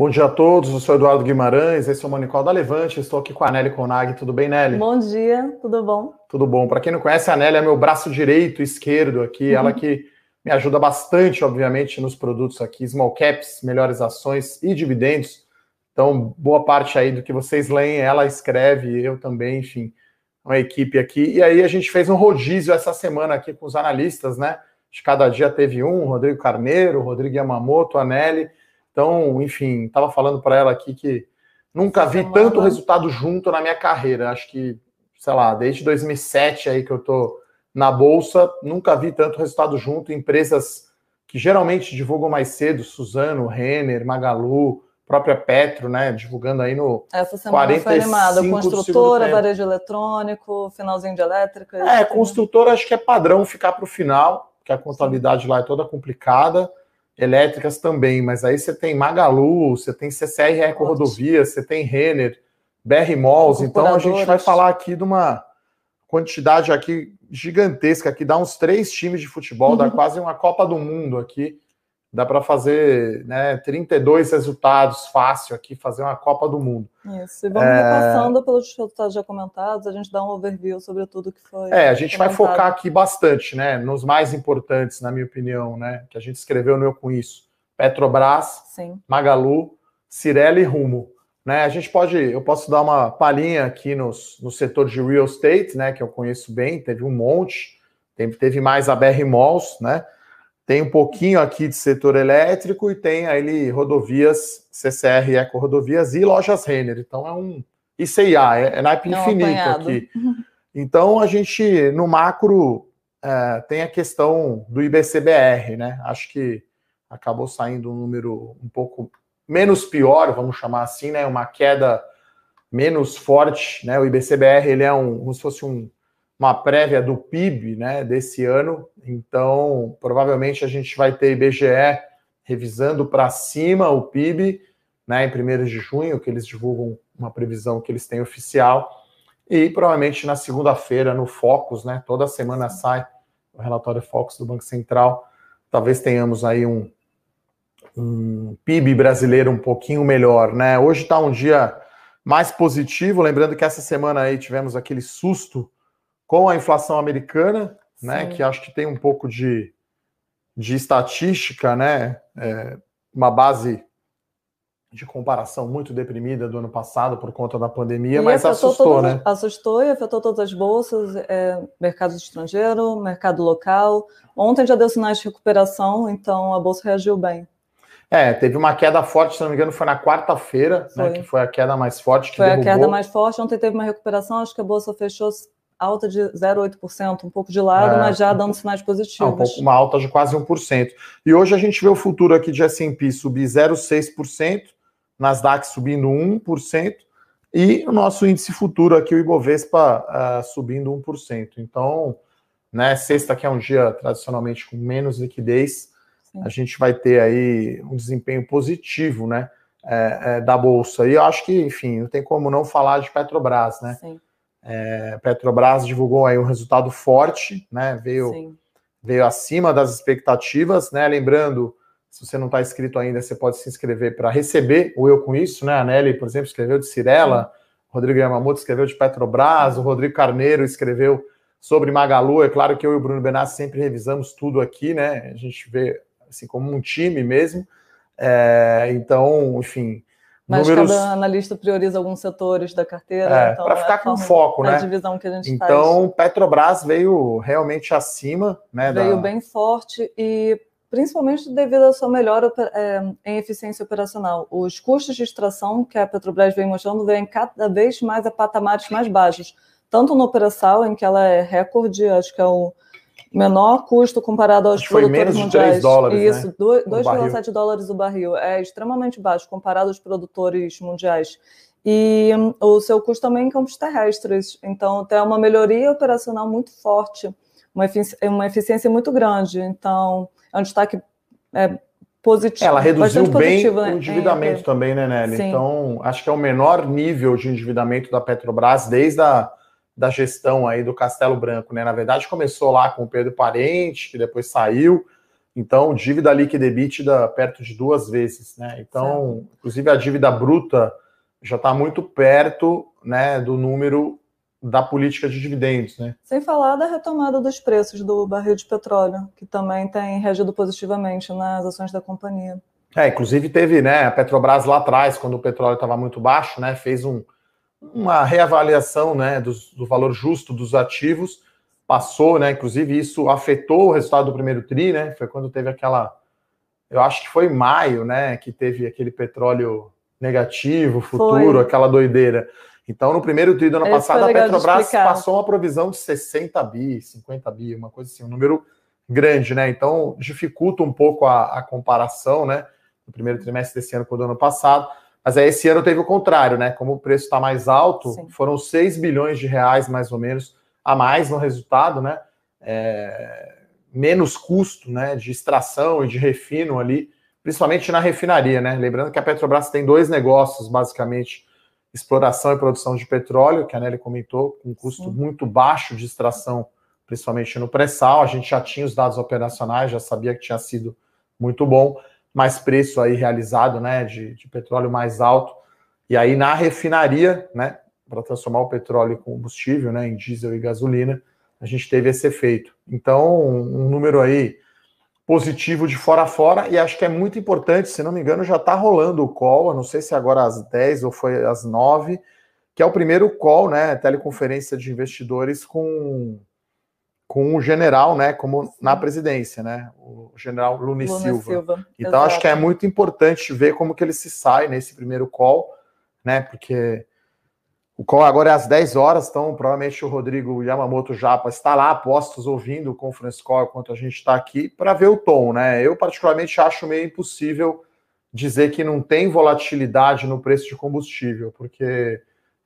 Bom dia a todos, eu sou Eduardo Guimarães, esse é o Monicol da Levante, estou aqui com a Nelly Conag, tudo bem, Nelly? Bom dia, tudo bom? Tudo bom. Para quem não conhece, a Nelly é meu braço direito, esquerdo aqui, uhum. ela que me ajuda bastante, obviamente, nos produtos aqui, small caps, melhores ações e dividendos. Então, boa parte aí do que vocês leem, ela escreve, eu também, enfim, uma equipe aqui. E aí a gente fez um rodízio essa semana aqui com os analistas, né? De cada dia teve um, Rodrigo Carneiro, Rodrigo Yamamoto, a Nelly. Então, enfim, estava falando para ela aqui que nunca vi tanto resultado junto na minha carreira. Acho que, sei lá, desde 2007 aí que eu tô na bolsa, nunca vi tanto resultado junto. Empresas que geralmente divulgam mais cedo, Suzano, Renner, Magalu, própria Petro, né, divulgando aí no Essa semana foi animada, construtora, varejo eletrônico, finalzinho de elétrica. É, construtora acho que é padrão ficar para o final, que a contabilidade lá é toda complicada elétricas também, mas aí você tem Magalu, você tem CCR Eco Rodovias, você tem Renner, BR Malls, então a gente vai falar aqui de uma quantidade aqui gigantesca, que dá uns três times de futebol, uhum. dá quase uma Copa do Mundo aqui, dá para fazer né, 32 resultados fácil aqui, fazer uma Copa do Mundo. Isso, e vamos é... repassando pelos resultados já comentados, a gente dá um overview sobre tudo que foi. É, a gente comentado. vai focar aqui bastante, né, nos mais importantes, na minha opinião, né, que a gente escreveu no Eu Com Isso. Petrobras, Sim. Magalu, Cirela e Rumo. Né, a gente pode, eu posso dar uma palhinha aqui nos, no setor de real estate, né, que eu conheço bem, teve um monte, teve, teve mais a BR Malls, né, tem um pouquinho aqui de setor elétrico e tem aí rodovias, CCR Eco Rodovias e lojas Renner. Então é um ICIA, é, é naipe infinito apanhado. aqui. Então a gente, no macro, é, tem a questão do IBCBR, né? Acho que acabou saindo um número um pouco menos pior, vamos chamar assim, né? Uma queda menos forte, né? O IBCBR ele é um, como se fosse um uma prévia do PIB né, desse ano, então provavelmente a gente vai ter IBGE revisando para cima o PIB né, em 1 de junho, que eles divulgam uma previsão que eles têm oficial, e provavelmente na segunda-feira no Focus, né, toda semana sai o relatório Focus do Banco Central, talvez tenhamos aí um, um PIB brasileiro um pouquinho melhor. Né? Hoje está um dia mais positivo, lembrando que essa semana aí tivemos aquele susto com a inflação americana, né, que acho que tem um pouco de, de estatística, né, é, uma base de comparação muito deprimida do ano passado por conta da pandemia, e mas assustou, né? Assustou e afetou todas as bolsas, é, mercado estrangeiro, mercado local. Ontem já deu sinais de recuperação, então a bolsa reagiu bem. É, teve uma queda forte, se não me engano, foi na quarta-feira, né, que foi a queda mais forte que Foi derrubou. a queda mais forte, ontem teve uma recuperação, acho que a bolsa fechou alta de 0,8%, um pouco de lado, é, mas já dando sinais positivos. um pouco, uma alta de quase 1%. E hoje a gente vê o futuro aqui de S&P subir 0,6%, Nasdaq subindo 1%, e o nosso índice futuro aqui, o Ibovespa, uh, subindo 1%. Então, né, sexta que é um dia tradicionalmente com menos liquidez, Sim. a gente vai ter aí um desempenho positivo, né, é, é, da Bolsa. E eu acho que, enfim, não tem como não falar de Petrobras, né? Sim. É, Petrobras divulgou aí um resultado forte, né? Veio, veio acima das expectativas, né? Lembrando, se você não está inscrito ainda, você pode se inscrever para receber o Eu Com Isso, né? A Nelly, por exemplo, escreveu de Cirela, o Rodrigo Yamamoto escreveu de Petrobras, o Rodrigo Carneiro escreveu sobre Magalu. É claro que eu e o Bruno Benassi sempre revisamos tudo aqui, né? A gente vê assim como um time mesmo. É, então, enfim, mas números... cada analista prioriza alguns setores da carteira. É, então para ficar com foco, né? Divisão que a gente então, faz. Petrobras veio realmente acima, né? Veio da... bem forte e principalmente devido à sua melhora é, em eficiência operacional. Os custos de extração que a Petrobras vem mostrando vêm cada vez mais a patamares mais baixos, tanto no operação, em que ela é recorde, acho que é o menor custo comparado aos Foi menos de mundiais. 3 dólares, Isso, né? 2,7 dólares o barril. É extremamente baixo comparado aos produtores mundiais. E um, o seu custo também em campos terrestres. Então, tem uma melhoria operacional muito forte, uma, efici uma eficiência muito grande. Então, é um destaque é, positivo. Ela reduziu bem positivo, né? o endividamento é, também, né, Nelly? Sim. Então, acho que é o menor nível de endividamento da Petrobras desde a da gestão aí do Castelo Branco, né? Na verdade, começou lá com o Pedro Parente, que depois saiu, Então, dívida líquida EBITDA perto de duas vezes, né? Então, certo. inclusive a dívida bruta já está muito perto, né, do número da política de dividendos, né? Sem falar da retomada dos preços do barril de petróleo, que também tem reagido positivamente nas ações da companhia. É, inclusive teve, né, a Petrobras lá atrás, quando o petróleo estava muito baixo, né, fez um, uma reavaliação, né, do, do valor justo dos ativos, passou, né, inclusive isso afetou o resultado do primeiro tri, né, foi quando teve aquela, eu acho que foi maio, né, que teve aquele petróleo negativo, futuro, foi. aquela doideira. Então, no primeiro tri do ano Esse passado, a Petrobras passou uma provisão de 60 bi, 50 bi, uma coisa assim, um número grande, né? Então, dificulta um pouco a, a comparação, né? No primeiro trimestre desse ano com o do ano passado. Mas aí esse ano teve o contrário, né? Como o preço está mais alto, Sim. foram 6 bilhões de reais, mais ou menos, a mais no resultado, né? É, menos custo né, de extração e de refino ali, principalmente na refinaria, né? Lembrando que a Petrobras tem dois negócios, basicamente, exploração e produção de petróleo, que a Nelly comentou, com um custo Sim. muito baixo de extração, principalmente no pré-sal. A gente já tinha os dados operacionais, já sabia que tinha sido muito bom, mas preço aí realizado né, de, de petróleo mais alto. E aí na refinaria, né, para transformar o petróleo em combustível, né, em diesel e gasolina, a gente teve esse efeito. Então, um número aí positivo de fora a fora, e acho que é muito importante, se não me engano, já está rolando o call, não sei se agora às 10 ou foi às 9, que é o primeiro call, né, teleconferência de investidores com, com o general, né, como na presidência, né, o general Lune, Silva. Silva. Então Exato. acho que é muito importante ver como que ele se sai nesse primeiro call, né, porque o call agora é às 10 horas, então provavelmente o Rodrigo Yamamoto Japa está lá, postos, ouvindo o conference call enquanto a gente está aqui, para ver o tom, né? Eu, particularmente, acho meio impossível dizer que não tem volatilidade no preço de combustível, porque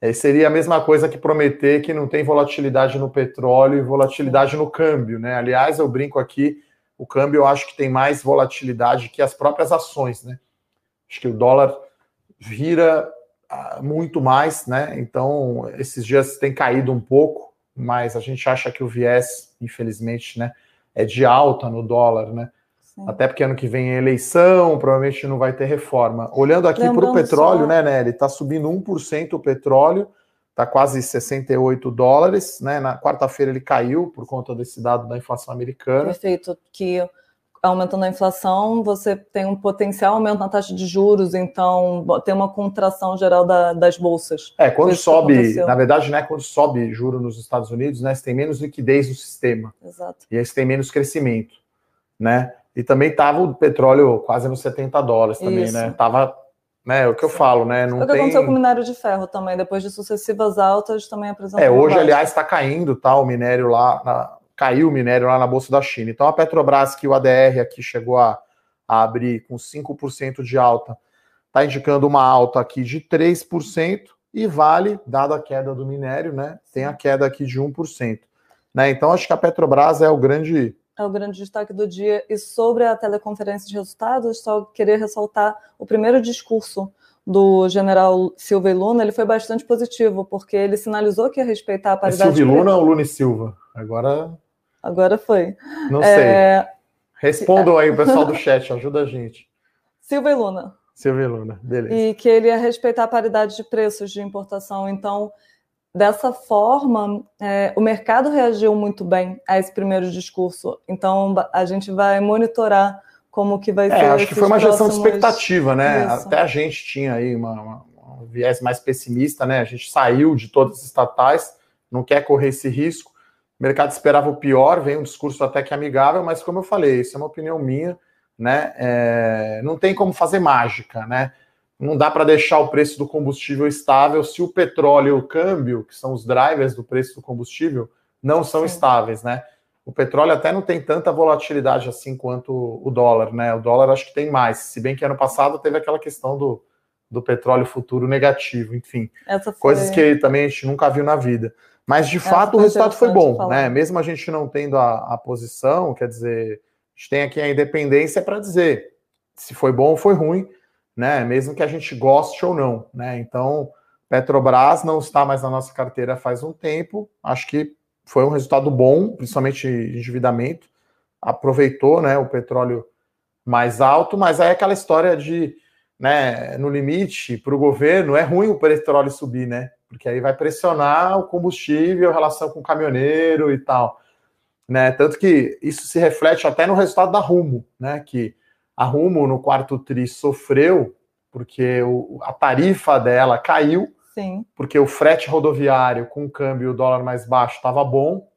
é, seria a mesma coisa que prometer que não tem volatilidade no petróleo e volatilidade no câmbio, né? Aliás, eu brinco aqui, o câmbio eu acho que tem mais volatilidade que as próprias ações, né? Acho que o dólar vira muito mais, né? Então, esses dias tem caído um pouco, mas a gente acha que o viés, infelizmente, né, é de alta no dólar, né? Sim. Até porque ano que vem é eleição, provavelmente não vai ter reforma. Olhando aqui para o petróleo, só... né, Nelly? Está subindo 1% o petróleo, está quase 68 dólares, né? Na quarta-feira ele caiu por conta desse dado da inflação americana. Perfeito, que aumentando a inflação, você tem um potencial aumento na taxa de juros, então tem uma contração geral da, das bolsas. É, quando sobe, na verdade, né, quando sobe juro nos Estados Unidos, né, você tem menos liquidez no sistema. Exato. E aí você tem menos crescimento, né? E também estava o petróleo quase nos 70 dólares também, né? Isso. né? Tava, né, é o que eu falo, né? Não o que tem... aconteceu com o minério de ferro também, depois de sucessivas altas, também apresentou. É, hoje, aliás, está caindo, tá, o minério lá na caiu o minério lá na Bolsa da China. Então a Petrobras, que o ADR aqui chegou a, a abrir com 5% de alta, está indicando uma alta aqui de 3%, e Vale, dada a queda do minério, né, tem a queda aqui de 1%. Né? Então acho que a Petrobras é o grande. É o grande destaque do dia. E sobre a teleconferência de resultados, só queria ressaltar o primeiro discurso do general Silva e Luna, ele foi bastante positivo, porque ele sinalizou que ia respeitar a é paridade... É Silva e Luna ou Luna e Silva? Agora Agora foi. Não sei. É... Respondam aí, o pessoal do chat, ajuda a gente. Silva e Luna. Silva e Luna, beleza. E que ele ia respeitar a paridade de preços de importação. Então, dessa forma, é, o mercado reagiu muito bem a esse primeiro discurso. Então, a gente vai monitorar como que vai é, ser. Acho que foi uma gestão de expectativa, né? Isso. Até a gente tinha aí uma, uma, um viés mais pessimista, né? A gente saiu de todas as estatais, não quer correr esse risco. O mercado esperava o pior, vem um discurso até que amigável, mas como eu falei, isso é uma opinião minha, né? É, não tem como fazer mágica, né? Não dá para deixar o preço do combustível estável se o petróleo e o câmbio, que são os drivers do preço do combustível, não são Sim. estáveis, né? O petróleo até não tem tanta volatilidade assim quanto o dólar, né? O dólar acho que tem mais, se bem que ano passado teve aquela questão do, do petróleo futuro negativo, enfim. Foi... Coisas que também a gente nunca viu na vida. Mas, de fato, o resultado foi bom, né? Mesmo a gente não tendo a, a posição, quer dizer, a gente tem aqui a independência para dizer se foi bom ou foi ruim, né? Mesmo que a gente goste ou não, né? Então, Petrobras não está mais na nossa carteira faz um tempo. Acho que foi um resultado bom, principalmente endividamento. aproveitou né, o petróleo mais alto, mas aí é aquela história de, né, no limite, para o governo, é ruim o petróleo subir, né? Porque aí vai pressionar o combustível, relação com o caminhoneiro e tal. Né? Tanto que isso se reflete até no resultado da Rumo, né? Que a Rumo no quarto tri sofreu porque o, a tarifa dela caiu, Sim. porque o frete rodoviário com o câmbio e o dólar mais baixo estava bom,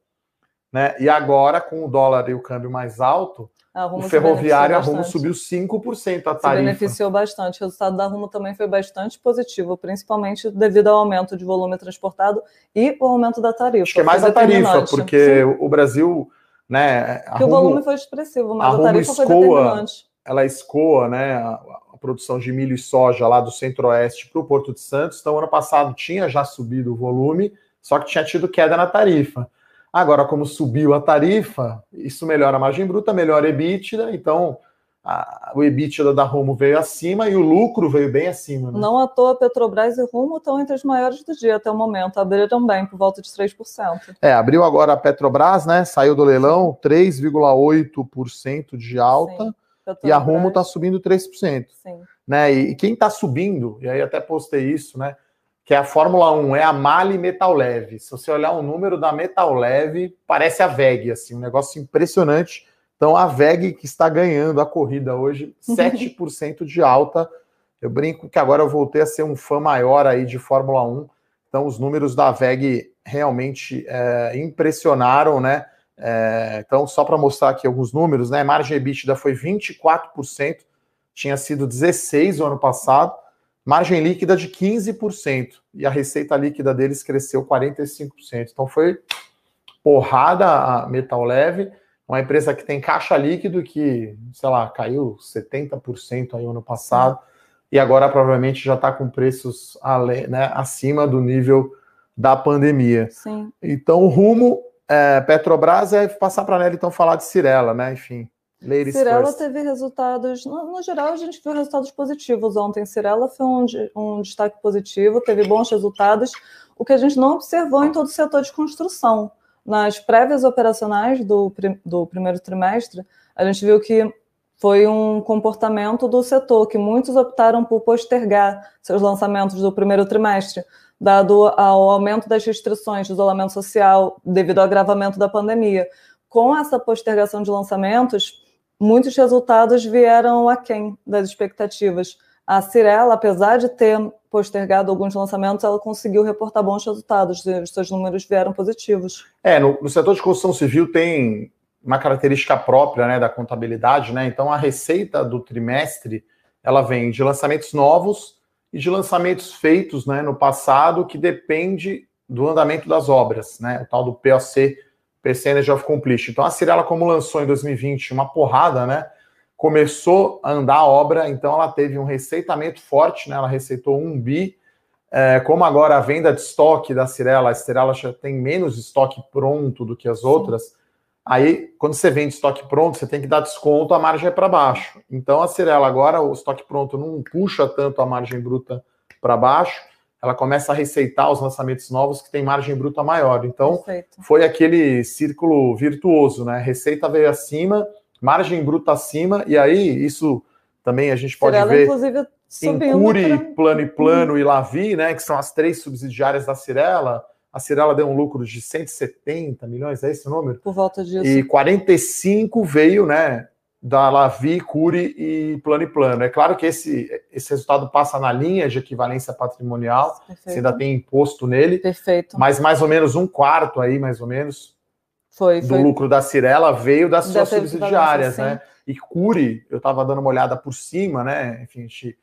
né? E agora, com o dólar e o câmbio mais alto, o ferroviário a Rumo subiu 5% a tarifa. Se beneficiou bastante. O resultado da Rumo também foi bastante positivo, principalmente devido ao aumento de volume transportado e o aumento da tarifa. Acho que é mais a tarifa, porque Sim. o Brasil, né? que Rumo, o volume foi expressivo, mas a, a tarifa escoa, foi determinante. Ela escoa, né? A, a produção de milho e soja lá do Centro-Oeste para o Porto de Santos. Então, ano passado tinha já subido o volume, só que tinha tido queda na tarifa. Agora, como subiu a tarifa, isso melhora a margem bruta, melhora a EBITDA, então a, o EBITDA da Rumo veio acima e o lucro veio bem acima. Né? Não à toa, Petrobras e Rumo estão entre as maiores do dia até o momento, abriram bem por volta de 3%. É, abriu agora a Petrobras, né? Saiu do leilão, 3,8% de alta. Sim, e a Rumo está subindo 3%. Sim. Né? E, e quem está subindo, e aí até postei isso, né? que é a Fórmula 1, é a Mali Metal Leve. Se você olhar o número da Metal Leve, parece a VEG, assim, um negócio impressionante. Então, a VEG que está ganhando a corrida hoje, 7% de alta. Eu brinco que agora eu voltei a ser um fã maior aí de Fórmula 1. Então, os números da VEG realmente é, impressionaram, né? É, então, só para mostrar aqui alguns números, né? Margem EBITDA foi 24%, tinha sido 16% o ano passado margem líquida de 15%, e a receita líquida deles cresceu 45%. Então foi porrada a Metal Leve, uma empresa que tem caixa líquido que, sei lá, caiu 70% aí ano passado, e agora provavelmente já está com preços né, acima do nível da pandemia. Sim. Então o rumo é, Petrobras é passar para a Nelly então falar de Cirela, né? Enfim. Ladies Cirela first. teve resultados, no, no, geral, a gente viu resultados positivos ontem. Cirela foi um, um destaque positivo, teve bons resultados, o que a gente não observou em todo o setor de construção. Nas prévias operacionais do, do primeiro trimestre, a gente viu que foi um comportamento do setor, que muitos optaram por postergar seus lançamentos do primeiro trimestre, dado ao aumento das restrições de isolamento social devido ao agravamento da pandemia. Com essa postergação de lançamentos, muitos resultados vieram aquém das expectativas. A Cirela, apesar de ter postergado alguns lançamentos, ela conseguiu reportar bons resultados, os seus números vieram positivos. É, no, no setor de construção civil tem uma característica própria né, da contabilidade, né? Então a receita do trimestre ela vem de lançamentos novos e de lançamentos feitos né, no passado que depende do andamento das obras, né? O tal do POC Percentage of Completion. Então a Cirela, como lançou em 2020 uma porrada, né? Começou a andar a obra, então ela teve um receitamento forte, né? Ela receitou um bi. É, como agora a venda de estoque da Cirela, a Cirela já tem menos estoque pronto do que as outras. Sim. Aí, quando você vende estoque pronto, você tem que dar desconto, a margem é para baixo. Então, a Cirela agora, o estoque pronto não puxa tanto a margem bruta para baixo ela começa a receitar os lançamentos novos que tem margem bruta maior. Então, Perfeito. foi aquele círculo virtuoso, né? Receita veio acima, margem bruta acima, e aí isso também a gente pode Cirela, ver inclusive, em Curi, pra... Plano e Plano hum. e Lavi, né? Que são as três subsidiárias da Cirela. A Cirela deu um lucro de 170 milhões, é esse o número? Por volta disso. E 45 veio, né? da Lavi, Curi e Plano e Plano. É claro que esse, esse resultado passa na linha de equivalência patrimonial, você ainda tem imposto nele, Perfeito. mas mais ou menos um quarto aí, mais ou menos, foi, do foi. lucro da Cirela veio das suas subsidiárias, né? E Curi, eu estava dando uma olhada por cima, né? Enfim, a gente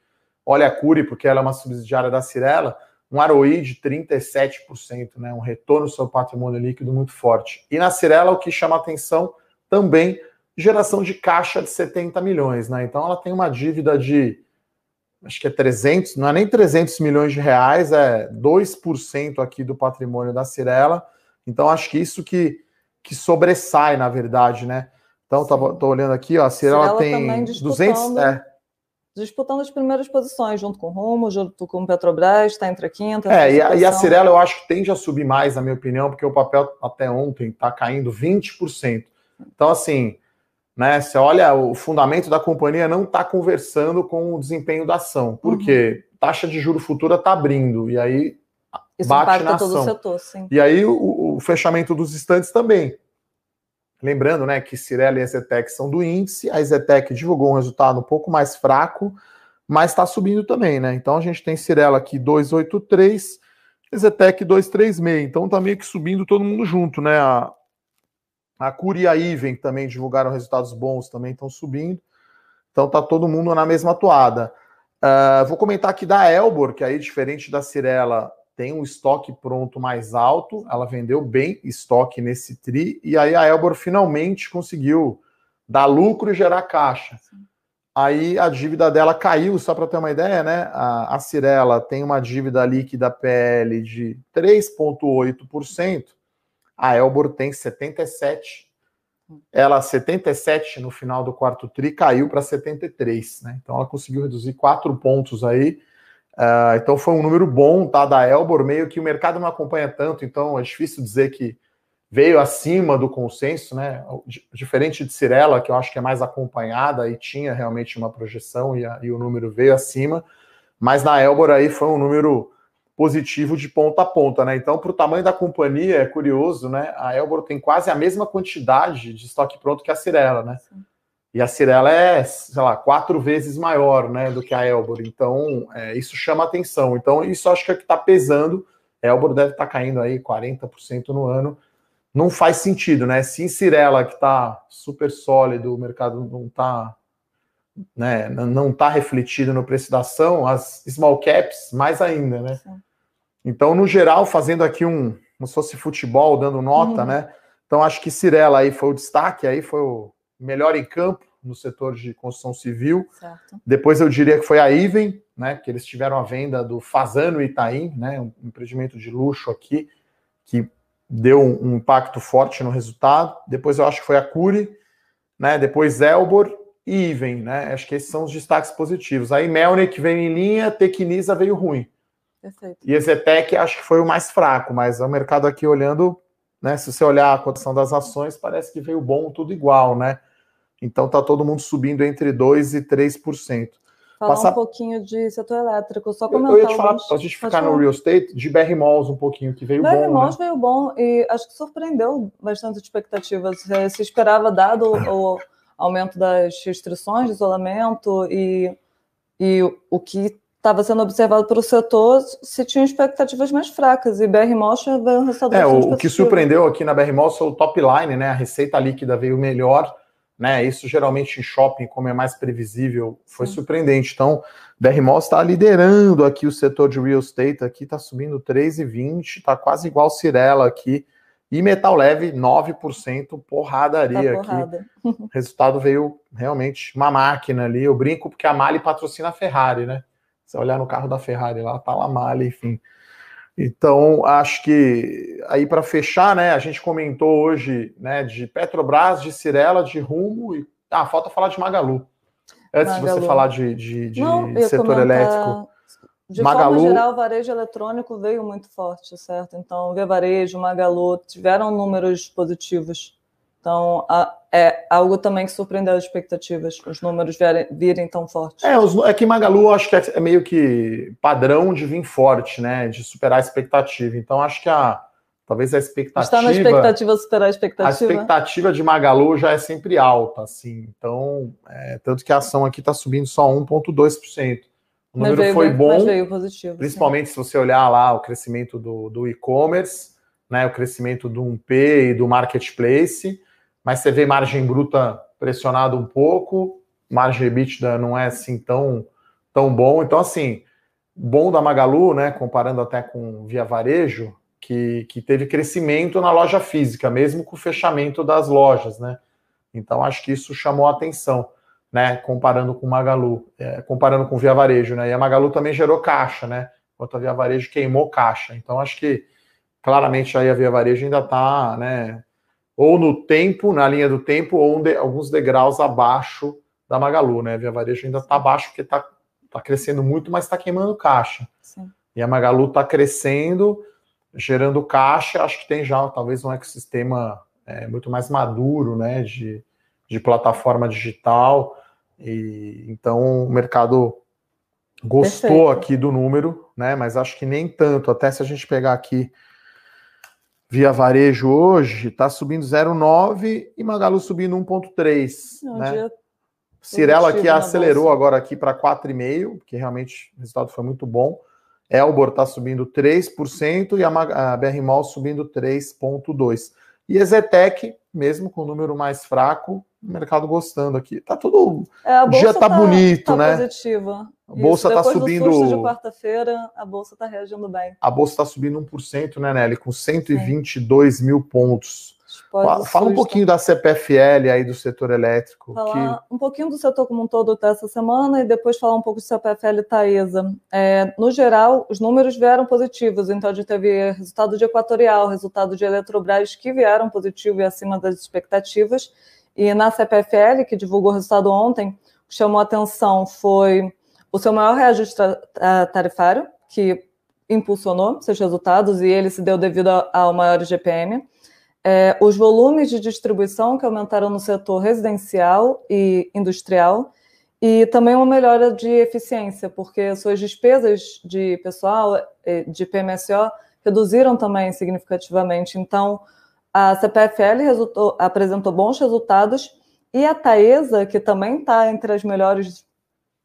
olha a Curi, porque ela é uma subsidiária da Cirela, um ROI de 37%, né? Um retorno sobre patrimônio líquido muito forte. E na Cirela, o que chama atenção também geração de caixa de 70 milhões, né? Então ela tem uma dívida de acho que é 300, não é nem 300 milhões de reais, é 2% aqui do patrimônio da Cirela. Então acho que isso que, que sobressai, na verdade, né? Então tô, tô olhando aqui, ó, a Cirela, Cirela tem 200, é, disputando as primeiras posições, junto com o Rumo, junto com o Petrobras, está entre a quinta. É, e a, e a Cirela eu acho que tende a subir mais, na minha opinião, porque o papel até ontem está caindo 20%. Então, assim, né? Você olha, o fundamento da companhia não está conversando com o desempenho da ação. Por uhum. quê? Taxa de juro futura está abrindo, e aí Isso bate na ação. todo o setor, sim. E aí o, o fechamento dos estantes também. Lembrando né, que Cirela e a Zetec são do índice, a Zetec divulgou um resultado um pouco mais fraco, mas está subindo também, né? Então a gente tem Cirela aqui 283, Zetec 236. Então tá meio que subindo todo mundo junto, né? A, a e a Iven também divulgaram resultados bons, também estão subindo. Então tá todo mundo na mesma toada. Uh, vou comentar aqui da Elbor, que aí, diferente da Cirela, tem um estoque pronto mais alto. Ela vendeu bem estoque nesse TRI, e aí a Elbor finalmente conseguiu dar lucro e gerar caixa. Sim. Aí a dívida dela caiu, só para ter uma ideia, né? A, a Cirela tem uma dívida líquida PL de 3,8%, a Elbor tem 77%. Ela, 77 no final do quarto TRI, caiu para 73, né? Então ela conseguiu reduzir quatro pontos aí. Uh, então foi um número bom, tá? Da Elbor, meio que o mercado não acompanha tanto, então é difícil dizer que veio acima do consenso, né? Diferente de Cirela, que eu acho que é mais acompanhada e tinha realmente uma projeção e, a, e o número veio acima, mas na Elbor aí foi um número positivo de ponta a ponta, né? Então, para o tamanho da companhia, é curioso, né? A Elbor tem quase a mesma quantidade de estoque pronto que a Cirela, né? Sim. E a Cirela é, sei lá, quatro vezes maior, né, do que a Elbor. Então, é, isso chama atenção. Então, isso acho que é que está pesando. A Elbor deve estar tá caindo aí 40% no ano não faz sentido, né? Se em Cirela, que está super sólido, o mercado não está né, não está refletido no preço da ação, as small caps mais ainda, né? Sim. Então, no geral, fazendo aqui um, como se fosse futebol, dando nota, uhum. né? Então, acho que Cirela aí foi o destaque, aí foi o melhor em campo no setor de construção civil. Certo. Depois eu diria que foi a Iven, né? Que eles tiveram a venda do Fazano Itaim, né? Um empreendimento de luxo aqui, que deu um, impacto forte no resultado. Depois eu acho que foi a Curi, né? Depois Elbor e Iven, né? Acho que esses são os destaques positivos. Aí Melnick veio em linha, Tecnisa veio ruim. Perfeito. E Ezetec acho que foi o mais fraco, mas o mercado aqui olhando, né? Se você olhar a cotação das ações, parece que veio bom, tudo igual, né? Então tá todo mundo subindo entre 2 e 3% falar Passar... um pouquinho de setor elétrico, só comentar. Eu ia te falar, alguns... a gente ficar no real estate, de BR Malls um pouquinho, que veio BR bom. BR Malls né? veio bom e acho que surpreendeu bastante expectativas. Se esperava, dado o aumento das restrições de isolamento e, e o que estava sendo observado pelo setor, se tinham expectativas mais fracas, e BR Malls veio um resultado É, o, o que surpreendeu aqui na BR Malls foi o top line, né? A receita líquida veio melhor né? Isso geralmente em shopping, como é mais previsível, foi Sim. surpreendente. Então, BR está liderando aqui o setor de real estate, aqui está subindo 3,20, está quase igual Cirela aqui. E Metal Leve, 9%, porradaria tá porrada. aqui. O resultado veio realmente uma máquina ali. Eu brinco porque a Mali patrocina a Ferrari, né? Se olhar no carro da Ferrari lá, tá lá a Mali, enfim. Então, acho que aí para fechar, né, a gente comentou hoje, né, de Petrobras, de Cirela, de Rumo e ah, falta falar de Magalu. Antes Magalu. de você falar de, de, de Não, setor comentar... elétrico. De Magalu... forma geral, o varejo eletrônico veio muito forte, certo? Então, Via Varejo, Magalu tiveram números positivos. Então, a, é algo também que surpreendeu as expectativas, os números virem, virem tão fortes. É, os, é que Magalu acho que é, é, meio que padrão de vir forte, né? De superar a expectativa. Então, acho que a talvez a expectativa. Está na expectativa superar a expectativa. A expectativa de Magalu já é sempre alta, assim. Então, é, tanto que a ação aqui está subindo só 1,2%. O número veio, foi bom, positivo, principalmente sim. se você olhar lá o crescimento do, do e-commerce, né, o crescimento do 1P e do marketplace mas você vê margem bruta pressionada um pouco, margem EBITDA não é assim tão, tão bom. Então, assim, bom da Magalu, né, comparando até com Via Varejo, que, que teve crescimento na loja física, mesmo com o fechamento das lojas, né? Então, acho que isso chamou a atenção, né, comparando com Magalu, é, comparando com Via Varejo, né? E a Magalu também gerou caixa, né? Enquanto a Via Varejo queimou caixa. Então, acho que claramente aí a Via Varejo ainda está, né, ou no tempo, na linha do tempo, ou de, alguns degraus abaixo da Magalu, né? A Via Varejo ainda está abaixo porque está tá crescendo muito, mas está queimando caixa. Sim. E a Magalu está crescendo, gerando caixa. Acho que tem já talvez um ecossistema é, muito mais maduro, né? De, de plataforma digital. E então o mercado gostou Perfeito. aqui do número, né? Mas acho que nem tanto. Até se a gente pegar aqui via varejo hoje, está subindo 0,9 e Magalu subindo 1,3. É né? Cirela aqui acelerou agora aqui para 4,5, porque realmente o resultado foi muito bom. Elbor está subindo 3% e a, a BR Mall subindo 3,2%. E Ezetec, mesmo com o número mais fraco, o mercado gostando aqui. Tá tudo. É, o dia tá, tá bonito, tá né? Positiva. A bolsa está subindo. Do de quarta-feira, a bolsa está reagindo bem. A bolsa está subindo 1%, né, Nelly? Com 122 Sim. mil pontos. Fala, fala um pouquinho da CPFL aí do setor elétrico. Falar que... um pouquinho do setor como um todo dessa semana e depois falar um pouco do CPFL Taesa. É, no geral, os números vieram positivos, então a gente teve resultado de Equatorial, resultado de Eletrobras que vieram positivo e acima das expectativas. E na CPFL, que divulgou o resultado ontem, o que chamou a atenção foi o seu maior reajuste tarifário, que impulsionou seus resultados, e ele se deu devido ao maior GPM. É, os volumes de distribuição que aumentaram no setor residencial e industrial, e também uma melhora de eficiência, porque suas despesas de pessoal, de PMSO, reduziram também significativamente. Então, a CPFL resultou, apresentou bons resultados e a Taesa, que também está entre as melhores,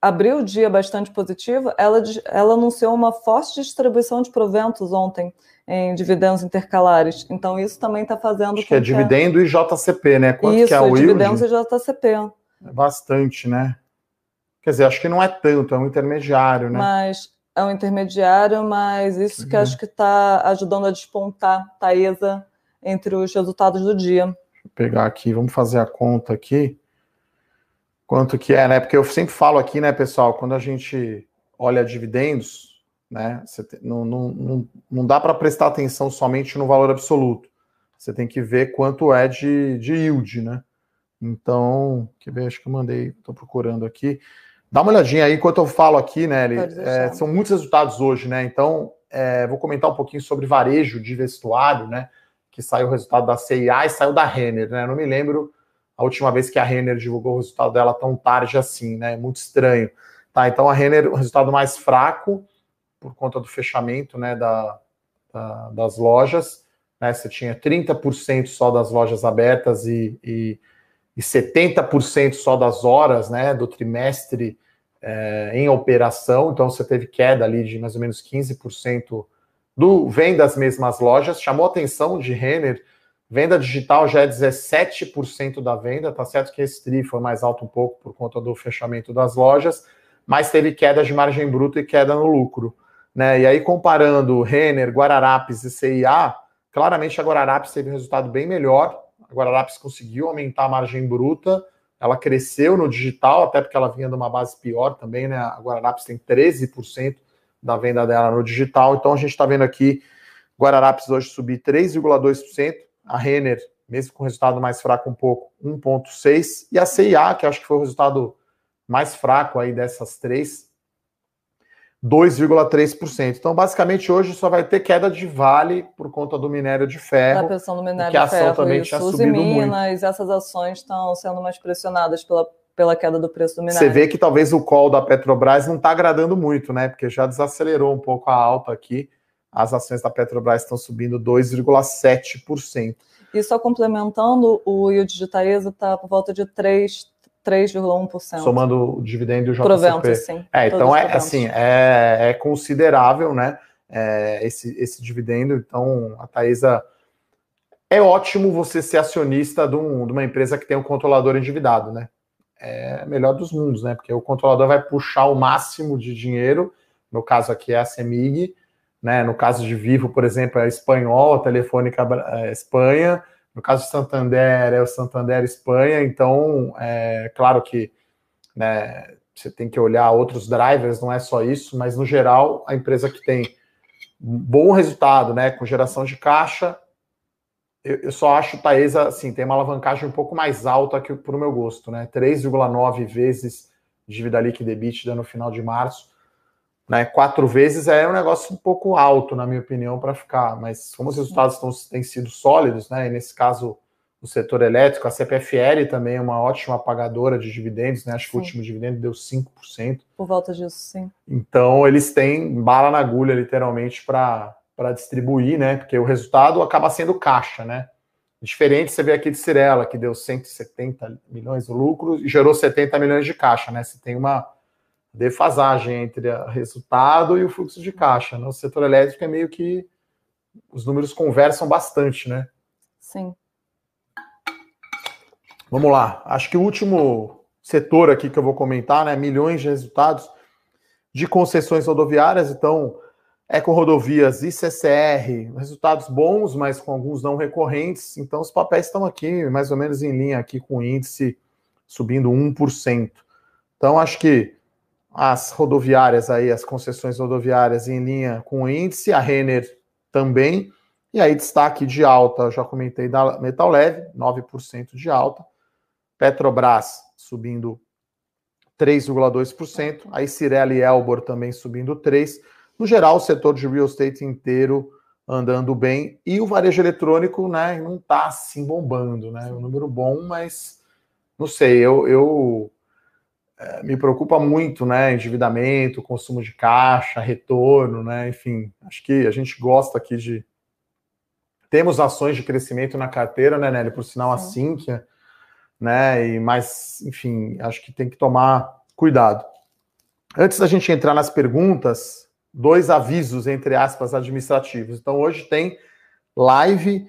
abriu o dia bastante positivo, ela, ela anunciou uma forte distribuição de proventos ontem em dividendos intercalares. Então, isso também está fazendo. Acho que é dividendo e JCP, né? Quanto isso, que é o dividendos yield? e JCP. É bastante, né? Quer dizer, acho que não é tanto, é um intermediário, né? Mas é um intermediário, mas isso que acho que está ajudando a despontar Taesa entre os resultados do dia. Deixa eu pegar aqui, vamos fazer a conta aqui. Quanto que é, né? Porque eu sempre falo aqui, né, pessoal, quando a gente olha dividendos, né, te, não, não, não, não dá para prestar atenção somente no valor absoluto. Você tem que ver quanto é de, de yield, né? Então, quer ver, acho que eu mandei, estou procurando aqui. Dá uma olhadinha aí enquanto eu falo aqui, né? é, são muitos resultados hoje, né? Então, é, vou comentar um pouquinho sobre varejo de vestuário, né? que saiu o resultado da CIA e saiu da Renner, né? Não me lembro a última vez que a Renner divulgou o resultado dela tão tarde assim, né? Muito estranho. Tá, então a Renner, o resultado mais fraco, por conta do fechamento né, da, da das lojas. Né? Você tinha 30% só das lojas abertas e, e, e 70% só das horas né, do trimestre é, em operação. Então você teve queda ali de mais ou menos 15% do vem das mesmas lojas, chamou a atenção de Renner, venda digital já é 17% da venda, tá certo que esse TRI foi mais alto um pouco por conta do fechamento das lojas, mas teve queda de margem bruta e queda no lucro. Né? E aí, comparando Renner, Guararapes e CIA, claramente a Guararapes teve um resultado bem melhor. A Guararapes conseguiu aumentar a margem bruta, ela cresceu no digital, até porque ela vinha de uma base pior também, né? A Guararapes tem 13% da venda dela no digital. Então a gente está vendo aqui Guararapes hoje subir 3,2%, a Renner, mesmo com resultado mais fraco um pouco, 1,6%, e a CIA, que acho que foi o resultado mais fraco aí dessas três, 2,3%. Então, basicamente, hoje só vai ter queda de vale por conta do minério de ferro. A pressão do minério que a ação ferro, também tinha subido Minas, muito. essas ações estão sendo mais pressionadas pela pela queda do preço do minério. Você vê que talvez o call da Petrobras não está agradando muito, né? Porque já desacelerou um pouco a alta aqui. As ações da Petrobras estão subindo 2,7%. E só complementando, o yield de Taesa está por volta de 3,1%. Somando o dividendo e o JCP. Proventos, sim. É, então é assim, é, é considerável, né? É, esse, esse dividendo. Então, a Taesa é ótimo você ser acionista de, um, de, uma empresa que tem um controlador endividado, né? é melhor dos mundos, né? Porque o controlador vai puxar o máximo de dinheiro, no caso aqui é a CEMIG, né? No caso de Vivo, por exemplo, é Espanhol, a Telefônica é, Espanha, no caso de Santander, é o Santander Espanha, então, é claro que né, você tem que olhar outros drivers, não é só isso, mas no geral, a empresa que tem bom resultado, né, com geração de caixa, eu, eu só acho Taesa, assim, tem uma alavancagem um pouco mais alta que para o meu gosto, né? 3,9 vezes dívida líquida EBITDA no final de março. Né? Quatro vezes é um negócio um pouco alto, na minha opinião, para ficar. Mas como os resultados estão, têm sido sólidos, né? E nesse caso, no setor elétrico. A CPFL também é uma ótima pagadora de dividendos, né? Acho sim. que o último dividendo deu 5%. Por volta disso, sim. Então, eles têm bala na agulha, literalmente, para distribuir, né? Porque o resultado acaba sendo caixa, né? Diferente, você vê aqui de Cirela, que deu 170 milhões de lucro e gerou 70 milhões de caixa, né? Você tem uma defasagem entre o resultado e o fluxo de caixa. No né? setor elétrico é meio que os números conversam bastante, né? Sim. Vamos lá. Acho que o último setor aqui que eu vou comentar, né? Milhões de resultados de concessões rodoviárias. Então, Eco-Rodovias e CCR, resultados bons, mas com alguns não recorrentes. Então, os papéis estão aqui, mais ou menos em linha aqui com o índice subindo 1%. Então, acho que as rodoviárias aí, as concessões rodoviárias em linha com o índice, a Renner também. E aí, destaque de alta, já comentei da Metal Leve, 9% de alta. Petrobras subindo 3,2%. Aí Cirela e Elbor também subindo 3%. No geral, o setor de real estate inteiro andando bem. E o varejo eletrônico, né, não está assim bombando, né? Um número bom, mas não sei, eu, eu é, me preocupa muito, né? Endividamento, consumo de caixa, retorno, né? Enfim, acho que a gente gosta aqui de. Temos ações de crescimento na carteira, né, Nelly? Por sinal, Sim. a Sinqia, né? E, mas, enfim, acho que tem que tomar cuidado. Antes da gente entrar nas perguntas, dois avisos, entre aspas, administrativos. Então, hoje tem live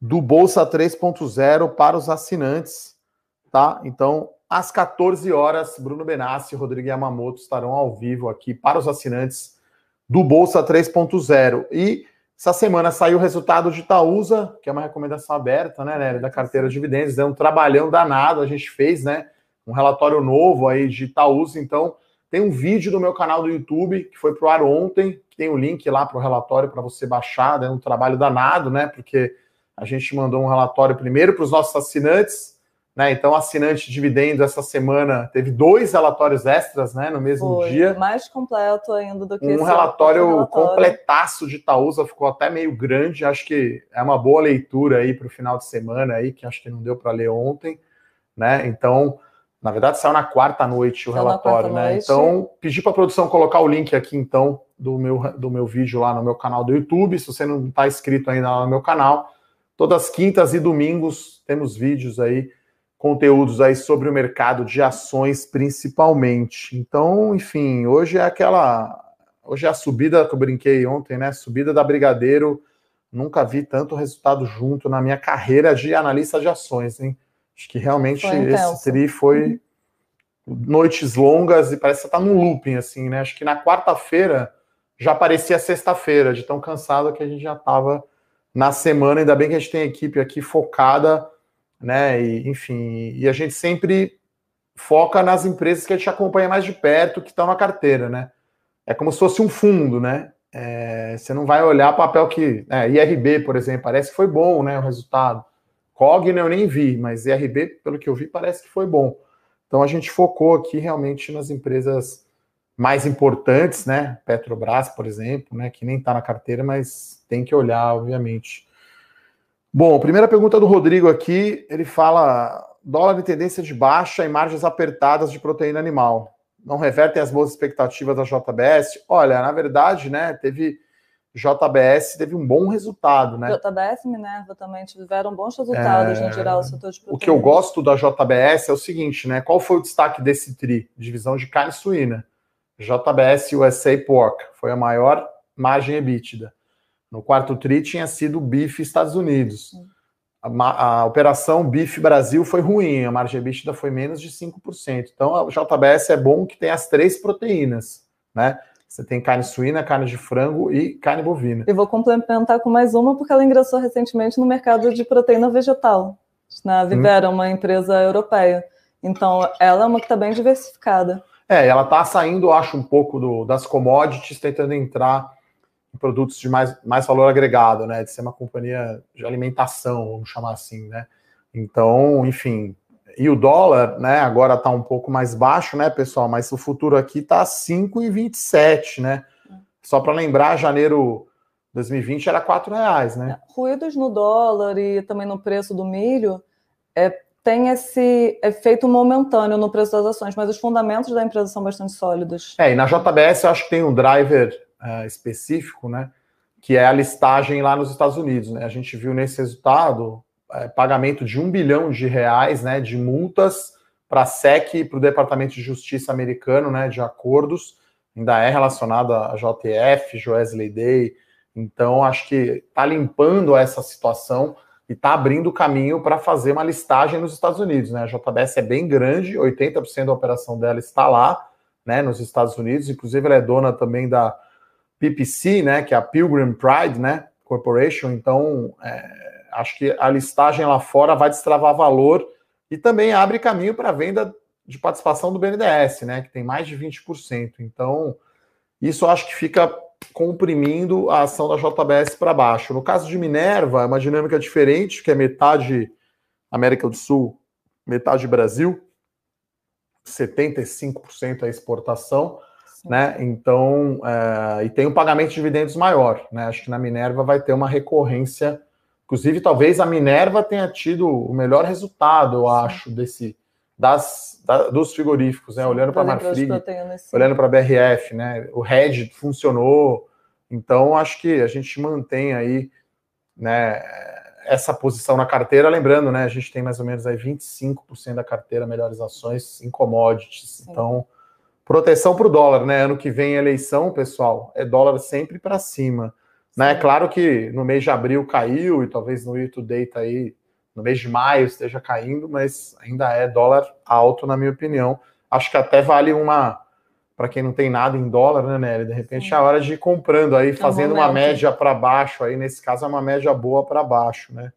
do Bolsa 3.0 para os assinantes, tá? Então, às 14 horas, Bruno Benassi e Rodrigo Yamamoto estarão ao vivo aqui para os assinantes do Bolsa 3.0. E essa semana saiu o resultado de Itaúsa, que é uma recomendação aberta, né, Nery, da carteira de dividendos. É um trabalhão danado, a gente fez, né? Um relatório novo aí de Itaúsa, então tem um vídeo no meu canal do YouTube que foi pro ar ontem, que tem o um link lá para o relatório para você baixar, é um trabalho danado, né? Porque a gente mandou um relatório primeiro para os nossos assinantes, né? Então, assinante de dividendos essa semana teve dois relatórios extras, né? No mesmo foi, dia. Mais completo ainda do que um relatório, relatório completaço de Itaúsa, ficou até meio grande. Acho que é uma boa leitura aí para o final de semana aí, que acho que não deu para ler ontem, né? Então na verdade, saiu na quarta noite o saiu relatório, né? Noite. Então, pedi para a produção colocar o link aqui, então, do meu, do meu vídeo lá no meu canal do YouTube. Se você não está inscrito ainda lá no meu canal, todas quintas e domingos temos vídeos aí, conteúdos aí sobre o mercado de ações, principalmente. Então, enfim, hoje é aquela. Hoje é a subida que eu brinquei ontem, né? Subida da Brigadeiro. Nunca vi tanto resultado junto na minha carreira de analista de ações, hein? Acho que realmente esse tri foi noites longas e parece que tá num looping, assim, né? Acho que na quarta-feira já parecia sexta-feira, de tão cansado que a gente já estava na semana. Ainda bem que a gente tem a equipe aqui focada, né? E, enfim, e a gente sempre foca nas empresas que a gente acompanha mais de perto, que estão na carteira, né? É como se fosse um fundo, né? É, você não vai olhar papel que. É, IRB, por exemplo, parece que foi bom, né? O resultado. Cogna eu nem vi, mas IRB, pelo que eu vi, parece que foi bom. Então a gente focou aqui realmente nas empresas mais importantes, né? Petrobras, por exemplo, né? Que nem está na carteira, mas tem que olhar, obviamente. Bom, primeira pergunta do Rodrigo aqui, ele fala dólar em tendência de baixa e margens apertadas de proteína animal. Não revertem as boas expectativas da JBS? Olha, na verdade, né, teve JBS teve um bom resultado, né? JBS e Minerva também tiveram bons resultados é... no geral do setor de proteína. O que eu gosto da JBS é o seguinte, né? Qual foi o destaque desse TRI? Divisão de carne suína. JBS USA Pork foi a maior margem EBITDA. No quarto TRI tinha sido bife Estados Unidos. A, a, operação bife Brasil foi ruim, a margem EBITDA foi menos de 5%. Então a JBS é bom que tem as três proteínas, né? Você tem carne suína, carne de frango e carne bovina. E vou complementar com mais uma, porque ela ingressou recentemente no mercado de proteína vegetal. Na Vivera, hum. uma empresa europeia. Então, ela é uma que está bem diversificada. É, ela está saindo, acho, um pouco do, das commodities, tentando entrar em produtos de mais, mais valor agregado, né? De ser uma companhia de alimentação, vamos chamar assim, né? Então, enfim, e o dólar, né, agora está um pouco mais baixo, né, pessoal? Mas o futuro aqui está 5,27, né? Só para lembrar, janeiro 2020 era 4 reais, né? Ruídos no dólar e também no preço do milho é, tem esse efeito momentâneo no preço das ações, mas os fundamentos da empresa são bastante sólidos. É, e na JBS eu acho que tem um driver uh, específico, né? Que é a listagem lá nos Estados Unidos, né? A gente viu nesse resultado é, pagamento de um bilhão de reais, né? De multas para a SEC e para o Departamento de Justiça americano, né? De acordos, ainda é relacionado a JTF, Joesley Day. Então, acho que está limpando essa situação e está abrindo o caminho para fazer uma listagem nos Estados Unidos. Né? A JBS é bem grande, 80% da operação dela está lá, né, nos Estados Unidos. Inclusive, ela é dona também da PPC, né, que é a Pilgrim Pride né, Corporation. Então, é, acho que a listagem lá fora vai destravar valor e também abre caminho para a venda de participação do BNDES, né, que tem mais de 20%. Então, isso acho que fica comprimindo a ação da JBS para baixo. No caso de Minerva, é uma dinâmica diferente, que é metade América do Sul, metade Brasil, 75% é exportação. Né? Então, é, e tem um pagamento de dividendos maior, né? Acho que na Minerva vai ter uma recorrência. Inclusive, talvez a Minerva tenha tido o melhor resultado, eu acho, desse das, da, dos frigoríficos, né? Olhando para a Marfrig, olhando para a BRF, né? O Red funcionou. Então, acho que a gente mantém aí, né? Essa posição na carteira, lembrando, né? A gente tem mais ou menos aí 25% da carteira melhores ações em commodities. Sim. Então, proteção para o dólar, né? Ano que vem eleição, pessoal, é dólar sempre para cima. Né? É claro que no mês de abril caiu e talvez no to date aí no mês de maio esteja caindo, mas ainda é dólar alto, na minha opinião. Acho que até vale uma, para quem não tem nada em dólar, né, Nelly? De repente Sim. é a hora de ir comprando aí, é fazendo uma média para baixo, aí nesse caso é uma média boa para baixo, né?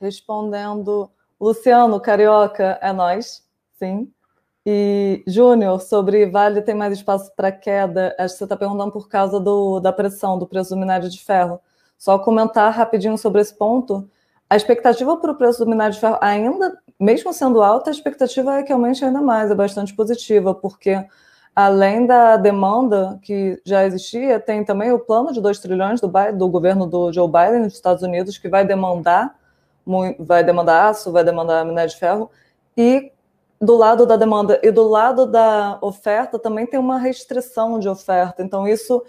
Respondendo, Luciano, Carioca, é nós, sim. E, Júnior, sobre Vale tem mais espaço para queda, acho que você está perguntando por causa do, da pressão do preço do minério de ferro. Só comentar rapidinho sobre esse ponto a expectativa para o preço do minério de ferro, ainda, mesmo sendo alta, a expectativa é que aumente ainda mais, é bastante positiva, porque além da demanda que já existia, tem também o plano de 2 trilhões do, do governo do Joe Biden nos Estados Unidos, que vai demandar, vai demandar aço, vai demandar minério de ferro, e do lado da demanda e do lado da oferta também tem uma restrição de oferta. Então, isso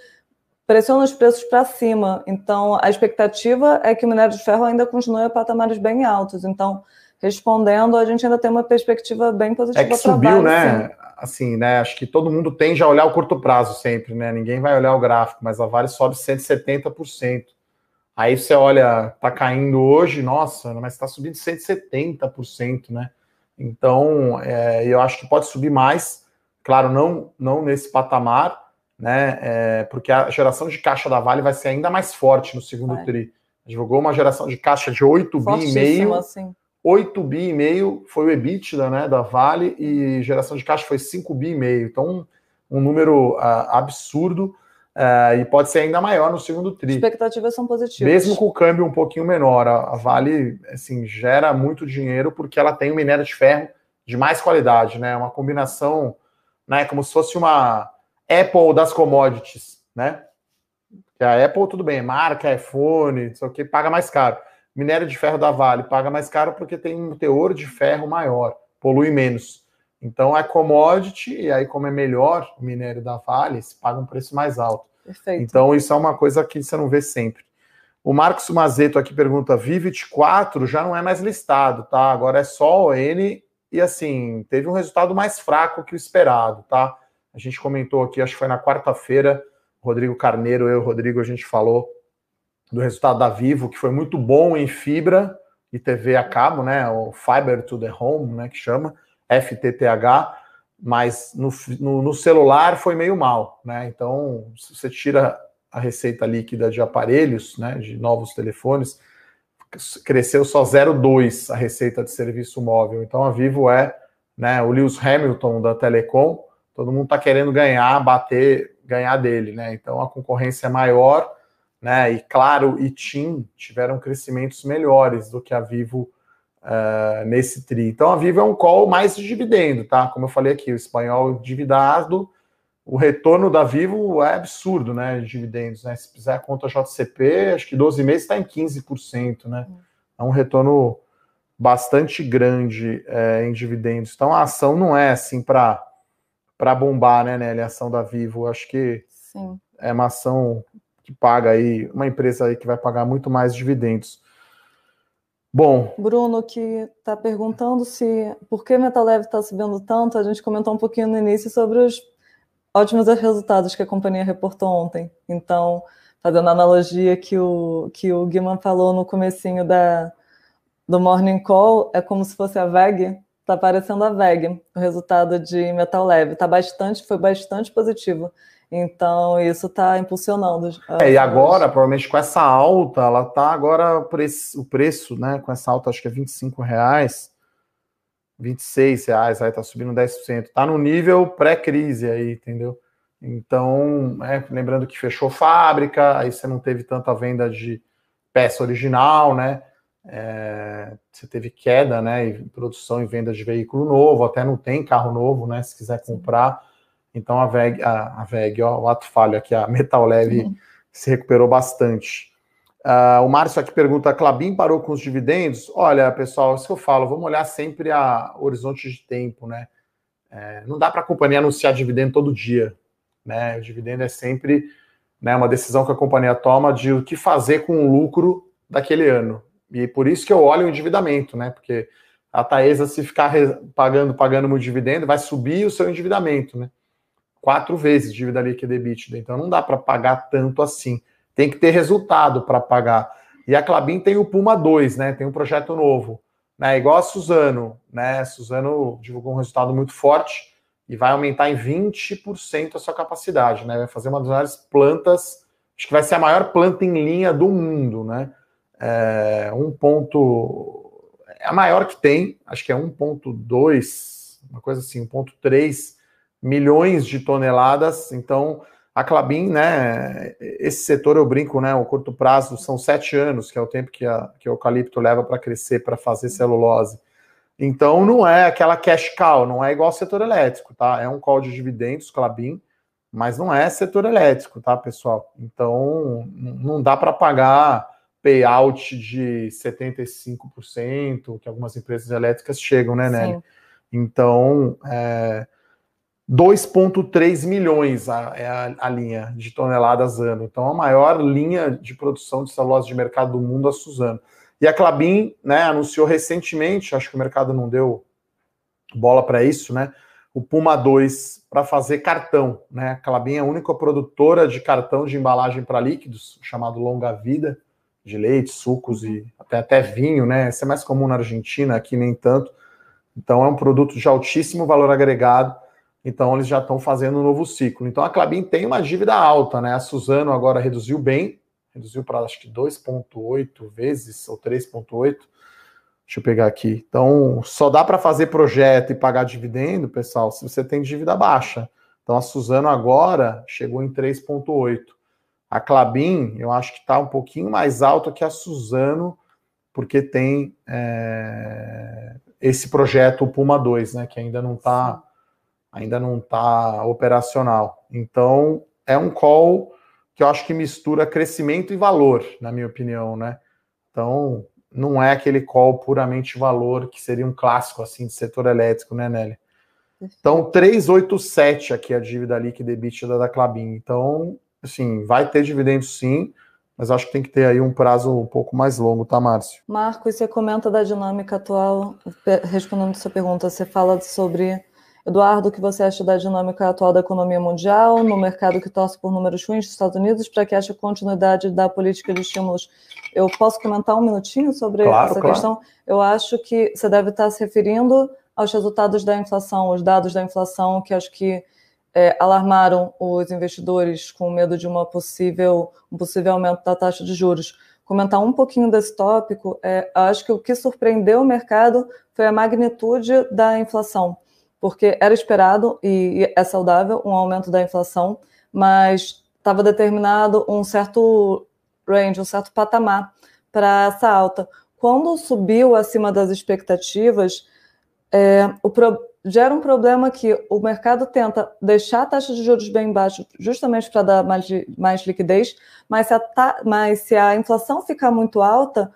pressiona os preços para cima. Então, a expectativa é que o minério de ferro ainda continue a patamares bem altos. Então, respondendo, a gente ainda tem uma perspectiva bem positiva. É que subiu, né? Sim. Assim, né? Acho que todo mundo tende a olhar o curto prazo sempre, né? Ninguém vai olhar o gráfico, mas a Vale sobe 170%. Aí você olha, tá caindo hoje, nossa, mas está subindo 170%, né? Então, é, eu acho que pode subir mais, claro, não, não nesse patamar, né? É, porque a geração de caixa da Vale vai ser ainda mais forte no segundo vai. tri. Divulgou uma geração de caixa de 8 bi e meio. Assim. 8 bi e meio foi o EBITDA né, da Vale e geração de caixa foi 5 bi e meio. Então, um, um número uh, absurdo uh, e pode ser ainda maior no segundo tri. Expectativas são positivas. Mesmo com o câmbio um pouquinho menor, a, a Vale assim, gera muito dinheiro porque ela tem um minério de ferro de mais qualidade, né? Uma combinação, né, como se fosse uma Apple das commodities, né? Que a Apple, tudo bem, marca, iPhone, só que paga mais caro. Minério de ferro da Vale paga mais caro porque tem um teor de ferro maior, polui menos. Então é commodity, e aí, como é melhor o minério da Vale, se paga um preço mais alto. Perfeito. Então, isso é uma coisa que você não vê sempre. O Marcos Mazeto aqui pergunta: Vivid 4 já não é mais listado, tá? Agora é só o N e assim, teve um resultado mais fraco que o esperado, tá? A gente comentou aqui, acho que foi na quarta-feira, Rodrigo Carneiro, eu e o Rodrigo, a gente falou do resultado da Vivo, que foi muito bom em fibra e TV a cabo, né? O Fiber to the Home, né? Que chama, FTTH, mas no, no, no celular foi meio mal, né? Então, se você tira a receita líquida de aparelhos, né? De novos telefones, cresceu só 0,2 a receita de serviço móvel. Então a Vivo é né, o Lewis Hamilton da Telecom, todo mundo está querendo ganhar, bater, ganhar dele, né? Então a concorrência é maior, né? E claro, e TIM tiveram crescimentos melhores do que a Vivo uh, nesse tri. Então a Vivo é um call mais de dividendo, tá? Como eu falei aqui, o espanhol endividado, o retorno da Vivo é absurdo, né? De dividendos, né? Se fizer a conta JCP, acho que 12 meses está em 15%, né? É um retorno bastante grande é, em dividendos. Então a ação não é assim para para bombar, né, Nelly? A ação da Vivo. Acho que Sim. é uma ação que paga aí, uma empresa aí que vai pagar muito mais dividendos. Bom. Bruno, que está perguntando se por que Metal Leve está subindo tanto, a gente comentou um pouquinho no início sobre os ótimos resultados que a companhia reportou ontem. Então, fazendo a analogia que o, que o Guiman falou no comecinho da, do Morning Call, é como se fosse a VEG, está aparecendo a VEG, o resultado de Metal Leve. Tá bastante, foi bastante positivo. Então, isso está impulsionando. É, e agora, provavelmente com essa alta, ela está agora, o preço, né, com essa alta, acho que é 25 reais, 26 reais, aí está subindo 10%. Está no nível pré-crise aí, entendeu? Então, é, lembrando que fechou fábrica, aí você não teve tanta venda de peça original, né? É, você teve queda, né? Em produção e venda de veículo novo, até não tem carro novo, né? Se quiser comprar. Então a VEG, a, a VEG, ó, o ato falho aqui, a Metal Leve se recuperou bastante. Uh, o Márcio aqui pergunta: Clabin parou com os dividendos? Olha, pessoal, isso que eu falo, vamos olhar sempre a horizonte de tempo, né? É, não dá para a companhia anunciar dividendo todo dia, né? O dividendo é sempre né, uma decisão que a companhia toma de o que fazer com o lucro daquele ano. E por isso que eu olho o endividamento, né? Porque a Taesa, se ficar pagando, pagando muito dividendo, vai subir o seu endividamento, né? Quatro vezes dívida líquida EBITDA. Então não dá para pagar tanto assim. Tem que ter resultado para pagar. E a Clabin tem o Puma 2, né? Tem um projeto novo, né? Igual a Suzano, né? A Suzano divulgou um resultado muito forte e vai aumentar em 20% a sua capacidade, né? Vai fazer uma das maiores plantas, acho que vai ser a maior planta em linha do mundo, né? É, um ponto é a maior que tem, acho que é 1.2, uma coisa assim, 1.3 milhões de toneladas. Então, a Clabin, né, esse setor eu brinco, né, o curto prazo são sete anos, que é o tempo que, a, que o eucalipto leva para crescer, para fazer celulose. Então, não é aquela cash cow, não é igual ao setor elétrico, tá? É um call de dividendos, Clabin, mas não é setor elétrico, tá, pessoal? Então, não dá para pagar payout de 75%, que algumas empresas elétricas chegam, né, Nelly? Então, é, 2,3 milhões a, é a, a, linha de toneladas ano. Então, a maior linha de produção de celulose de mercado do mundo, a Suzano. E a Clabin né, anunciou recentemente, acho que o mercado não deu bola para isso, né? O Puma 2 para fazer cartão. Né? A Clabin é a única produtora de cartão de embalagem para líquidos, chamado Longa Vida, de leite, sucos e até, até vinho, né? Isso é mais comum na Argentina, aqui nem tanto. Então, é um produto de altíssimo valor agregado então eles já estão fazendo um novo ciclo. Então a Clabin tem uma dívida alta, né? A Suzano agora reduziu bem, reduziu para acho que 2,8 vezes ou 3,8. Deixa eu pegar aqui. Então só dá para fazer projeto e pagar dividendo, pessoal, se você tem dívida baixa. Então a Suzano agora chegou em 3,8. A Clabin, eu acho que está um pouquinho mais alta que a Suzano, porque tem é, esse projeto, Puma 2, né? Que ainda não está ainda não está operacional. Então, é um call que eu acho que mistura crescimento e valor, na minha opinião, né? Então, não é aquele call puramente valor, que seria um clássico, assim, de setor elétrico, né, Nelly? Então, 387 aqui a dívida líquida EBITDA da Clabin. Então, assim, vai ter dividendo sim, mas acho que tem que ter aí um prazo um pouco mais longo, tá, Márcio? Marcos, você comenta da dinâmica atual, respondendo a sua pergunta, você fala sobre Eduardo, o que você acha da dinâmica atual da economia mundial, no mercado que torce por números ruins dos Estados Unidos, para que ache continuidade da política de estímulos? Eu posso comentar um minutinho sobre claro, essa claro. questão? Eu acho que você deve estar se referindo aos resultados da inflação, os dados da inflação, que acho que é, alarmaram os investidores com medo de uma possível, um possível aumento da taxa de juros. Comentar um pouquinho desse tópico, é, acho que o que surpreendeu o mercado foi a magnitude da inflação porque era esperado e é saudável um aumento da inflação, mas estava determinado um certo range, um certo patamar para essa alta. Quando subiu acima das expectativas, é, pro, gera um problema que o mercado tenta deixar a taxa de juros bem baixa, justamente para dar mais, mais liquidez, mas se, a, mas se a inflação ficar muito alta,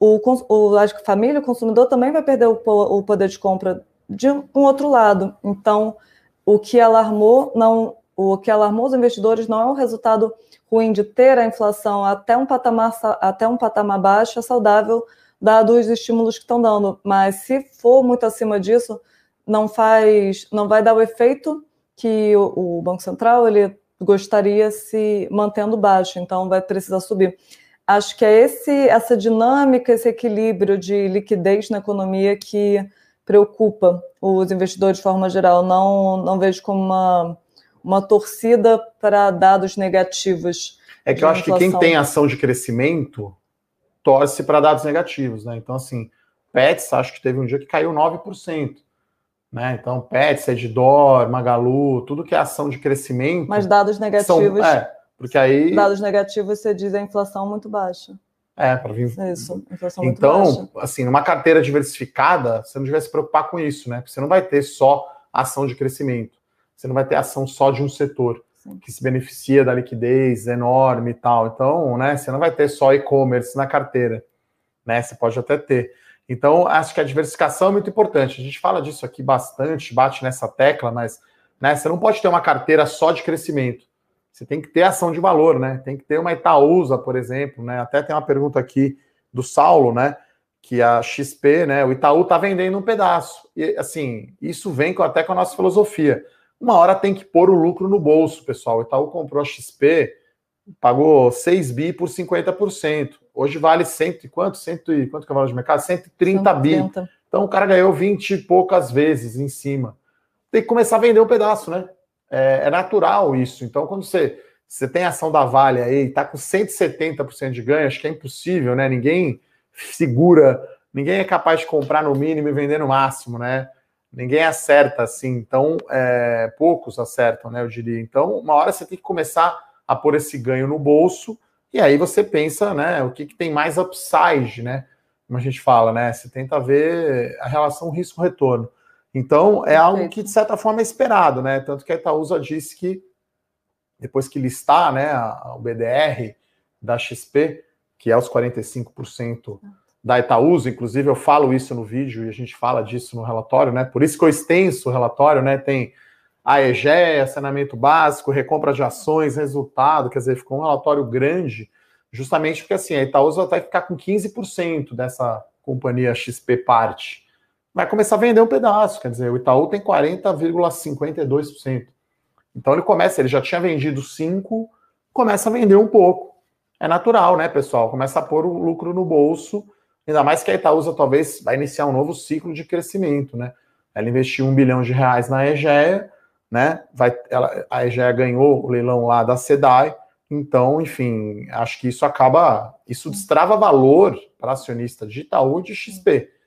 o, o, a família, o consumidor também vai perder o, o poder de compra de um outro lado. Então, o que alarmou não o que alarmou os investidores não é o resultado ruim de ter a inflação até um patamar até um patamar baixo, é saudável, dado os estímulos que estão dando. Mas se for muito acima disso, não faz, não vai dar o efeito que o, o Banco Central ele gostaria se mantendo baixo, então vai precisar subir. Acho que é esse, essa dinâmica, esse equilíbrio de liquidez na economia que preocupa os investidores de forma geral. Não, não vejo como uma, uma torcida para dados negativos. É que eu acho inflação. que quem tem ação de crescimento torce para dados negativos, né? Então, assim, Pets, acho que teve um dia que caiu 9%. Né? Então, Pets, Edidor, Magalu, tudo que é ação de crescimento. Mas dados negativos. São, é, porque aí. Dados negativos, você diz a inflação muito baixa. É, para vir. Isso, inflação então, baixa. assim, numa carteira diversificada, você não devia se preocupar com isso, né? Porque você não vai ter só ação de crescimento. Você não vai ter ação só de um setor Sim. que se beneficia da liquidez enorme e tal. Então, né, você não vai ter só e-commerce na carteira, né? Você pode até ter. Então, acho que a diversificação é muito importante. A gente fala disso aqui bastante, bate nessa tecla, mas né, você não pode ter uma carteira só de crescimento. Você tem que ter ação de valor, né? Tem que ter uma Itaúsa, por exemplo, né? Até tem uma pergunta aqui do Saulo, né? Que a XP, né? O Itaú tá vendendo um pedaço. E assim, isso vem com, até com a nossa filosofia. Uma hora tem que pôr o lucro no bolso, pessoal. O Itaú comprou a XP, pagou 6 bi por 50%. Hoje vale cento e quanto? Cento e quanto que é o valor de mercado? 130, 130 bi. Então o cara ganhou 20 e poucas vezes em cima. Tem que começar a vender um pedaço, né? É, é natural isso. Então, quando você, você tem ação da Vale aí, está com 170% de ganho, acho que é impossível, né? Ninguém segura, ninguém é capaz de comprar no mínimo e vender no máximo, né? Ninguém acerta assim, então é, poucos acertam, né? Eu diria. Então, uma hora você tem que começar a pôr esse ganho no bolso, e aí você pensa, né? O que, que tem mais upside, né? Como a gente fala, né? Você tenta ver a relação risco-retorno. Então, é algo que, de certa forma, é esperado, né? Tanto que a Itaúsa disse que, depois que listar né, o BDR da XP, que é os 45% da Itaúsa, inclusive eu falo isso no vídeo e a gente fala disso no relatório, né? Por isso que eu extenso o relatório, né? Tem a EGEA, saneamento básico, recompra de ações, resultado, quer dizer, ficou um relatório grande, justamente porque assim, a Itaúsa vai ficar com 15% dessa companhia XP parte vai começar a vender um pedaço. Quer dizer, o Itaú tem 40,52%. Então ele começa, ele já tinha vendido 5, começa a vender um pouco. É natural, né, pessoal? Começa a pôr o lucro no bolso. Ainda mais que a Itaúsa talvez vai iniciar um novo ciclo de crescimento, né? Ela investiu um bilhão de reais na EGEA, né? Vai, ela, a EGEA ganhou o leilão lá da SEDAI. Então, enfim, acho que isso acaba, isso destrava valor para acionista de Itaú e de XP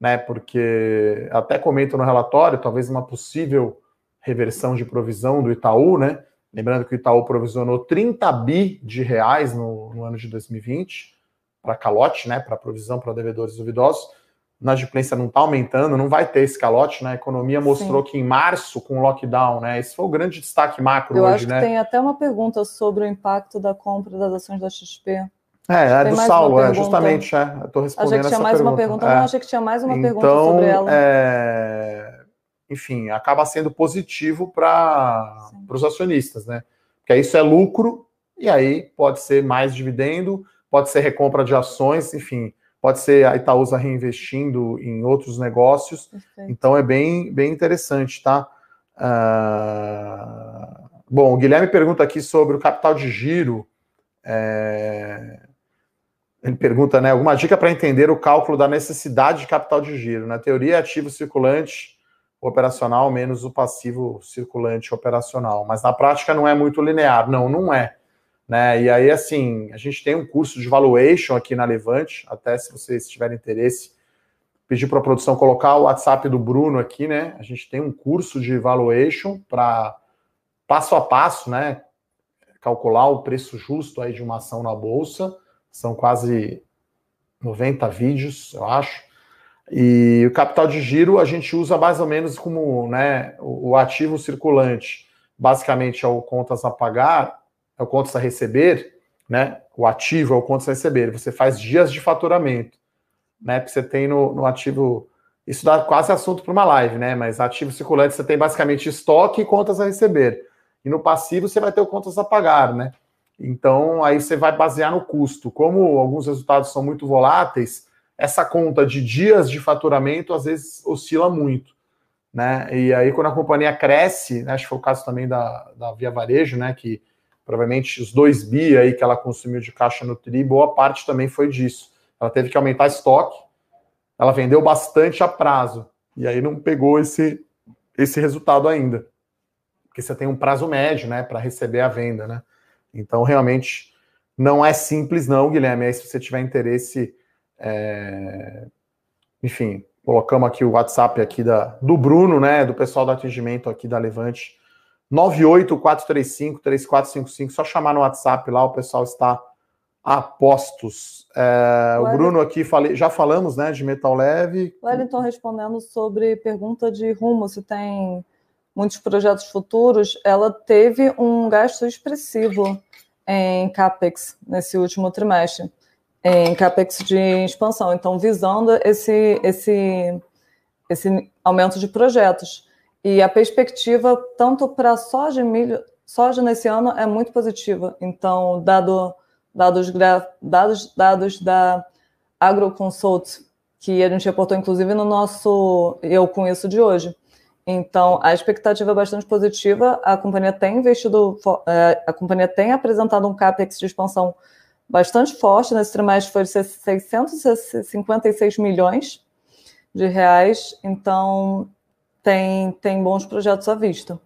né? Porque até comento no relatório, talvez uma possível reversão de provisão do Itaú, né? Lembrando que o Itaú provisionou 30 bi de reais no, no ano de 2020 para calote, né? Para provisão para devedores duvidosos. Na adimplência não está aumentando, não vai ter esse calote, né? A economia mostrou Sim. que em março, com o lockdown, né? Esse foi o grande destaque macro Eu hoje, acho né? Que tem até uma pergunta sobre o impacto da compra das ações da XP. É, é do Saulo, é, justamente, é. Eu tô respondendo achei que tinha mais pergunta. uma pergunta, é. não, achei que tinha mais uma então, pergunta sobre ela. É... Enfim, acaba sendo positivo para os acionistas, né? Porque isso é lucro, e aí pode ser mais dividendo, pode ser recompra de ações, enfim, pode ser a Itaúsa reinvestindo em outros negócios. Perfeito. Então é bem, bem interessante, tá? Uh... Bom, o Guilherme pergunta aqui sobre o capital de giro. É... Ele pergunta, né, alguma dica para entender o cálculo da necessidade de capital de giro? Na teoria, ativo circulante operacional menos o passivo circulante operacional, mas na prática não é muito linear. Não, não é. Né? E aí, assim, a gente tem um curso de valuation aqui na Levante, até se vocês tiverem interesse, pedir para a produção colocar o WhatsApp do Bruno aqui, né? A gente tem um curso de valuation para passo a passo, né? Calcular o preço justo aí de uma ação na bolsa são quase 90 vídeos, eu acho. E o capital de giro a gente usa mais ou menos como né, o, ativo circulante. Basicamente é o contas a pagar, é o contas a receber, né? O ativo é o contas a receber. Você faz dias de faturamento. né? Porque você tem no, no ativo. Isso dá quase assunto para uma live, né? Mas ativo circulante você tem basicamente estoque e contas a receber. E no passivo você vai ter o contas a pagar, né? Então aí você vai basear no custo. Como alguns resultados são muito voláteis, essa conta de dias de faturamento às vezes oscila muito. Né? E aí, quando a companhia cresce, né, acho que foi o caso também da, da Via Varejo, né? Que provavelmente os 2 bi aí que ela consumiu de caixa no TRI, boa parte também foi disso. Ela teve que aumentar estoque, ela vendeu bastante a prazo, e aí não pegou esse, esse resultado ainda. Porque você tem um prazo médio, né, para receber a venda, né? Então, realmente, não é simples, não, Guilherme. Aí, se você tiver interesse, é... enfim, colocamos aqui o WhatsApp aqui da, do Bruno, né, do pessoal do atendimento aqui da Levante, 98435-3455, só chamar no WhatsApp lá, o pessoal está a postos. É, o, Bruno aqui, falei, já falamos né, de metal leve. O Wellington respondendo sobre pergunta de rumo, se tem muitos projetos futuros, ela teve um gasto expressivo em CAPEX nesse último trimestre, em CAPEX de expansão, então visando esse, esse, esse aumento de projetos. E a perspectiva, tanto para soja e milho, soja nesse ano é muito positiva. Então, dado dados, dados, dados da AgroConsult, que a gente reportou inclusive no nosso Eu Com Isso de hoje. Então, a expectativa é bastante positiva. A companhia tem investido, é, a companhia tem apresentado um CAPEX de expansão bastante forte. Nesse trimestre foi de 656 milhões de reais. Então, tem, tem bons projetos à vista.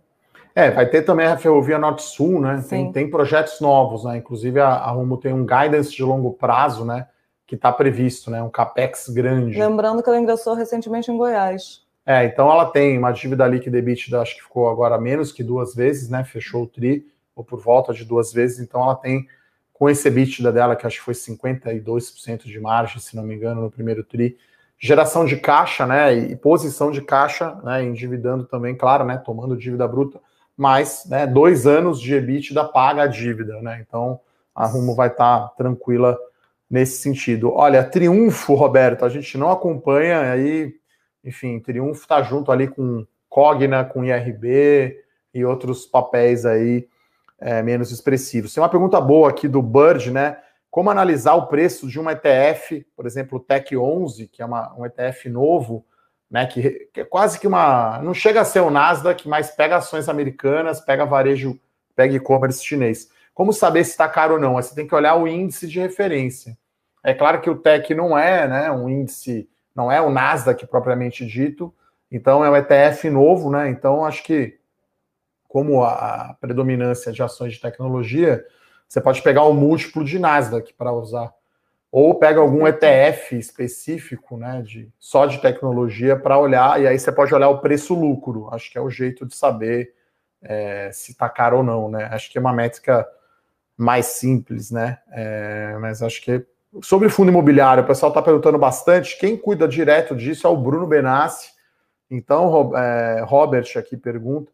É, vai ter também a Ferrovia Norte-Sul, né? Tem, tem, projetos novos, né? Inclusive a, a Rumo tem um guidance de longo prazo, né? Que está previsto, né? Um capex grande. Lembrando que ela ingressou recentemente em Goiás. É, então ela tem uma dívida líquida EBITDA, acho que ficou agora menos que duas vezes, né? Fechou o TRI, ou por volta de duas vezes, então ela tem, com esse EBITDA dela, que acho que foi 52% de margem, se não me engano, no primeiro TRI, geração de caixa, né, e posição de caixa, né, endividando também, claro, né, tomando dívida bruta, mas, né, dois anos de EBITDA paga a dívida, né, então a Rumo vai estar tá tranquila nesse sentido. Olha, Triunfo, Roberto, a gente não acompanha, aí, enfim, Triunfo está junto ali com Cogna, com IRB e outros papéis aí é, menos expressivos. Tem uma pergunta boa aqui do Bird, né, como analisar o preço de um ETF, por exemplo, o Tech 11, que é uma, um ETF novo, né, que, que, é quase que uma. Não chega a ser o Nasdaq, mas pega ações americanas, pega varejo, pega e-commerce chinês. Como saber se está caro ou não? Você tem que olhar o índice de referência. É claro que o Tech não é né, um índice, não é o Nasdaq propriamente dito, então é um ETF novo, né? Então acho que, como a predominância de ações de tecnologia, você pode pegar o múltiplo de Nasdaq para usar. Ou pega algum ETF específico, né, de, só de tecnologia para olhar, e aí você pode olhar o preço-lucro. Acho que é o jeito de saber é, se está caro ou não, né? Acho que é uma métrica mais simples, né? É, mas acho que sobre fundo imobiliário, o pessoal está perguntando bastante. Quem cuida direto disso é o Bruno Benassi. Então, é, Robert aqui pergunta.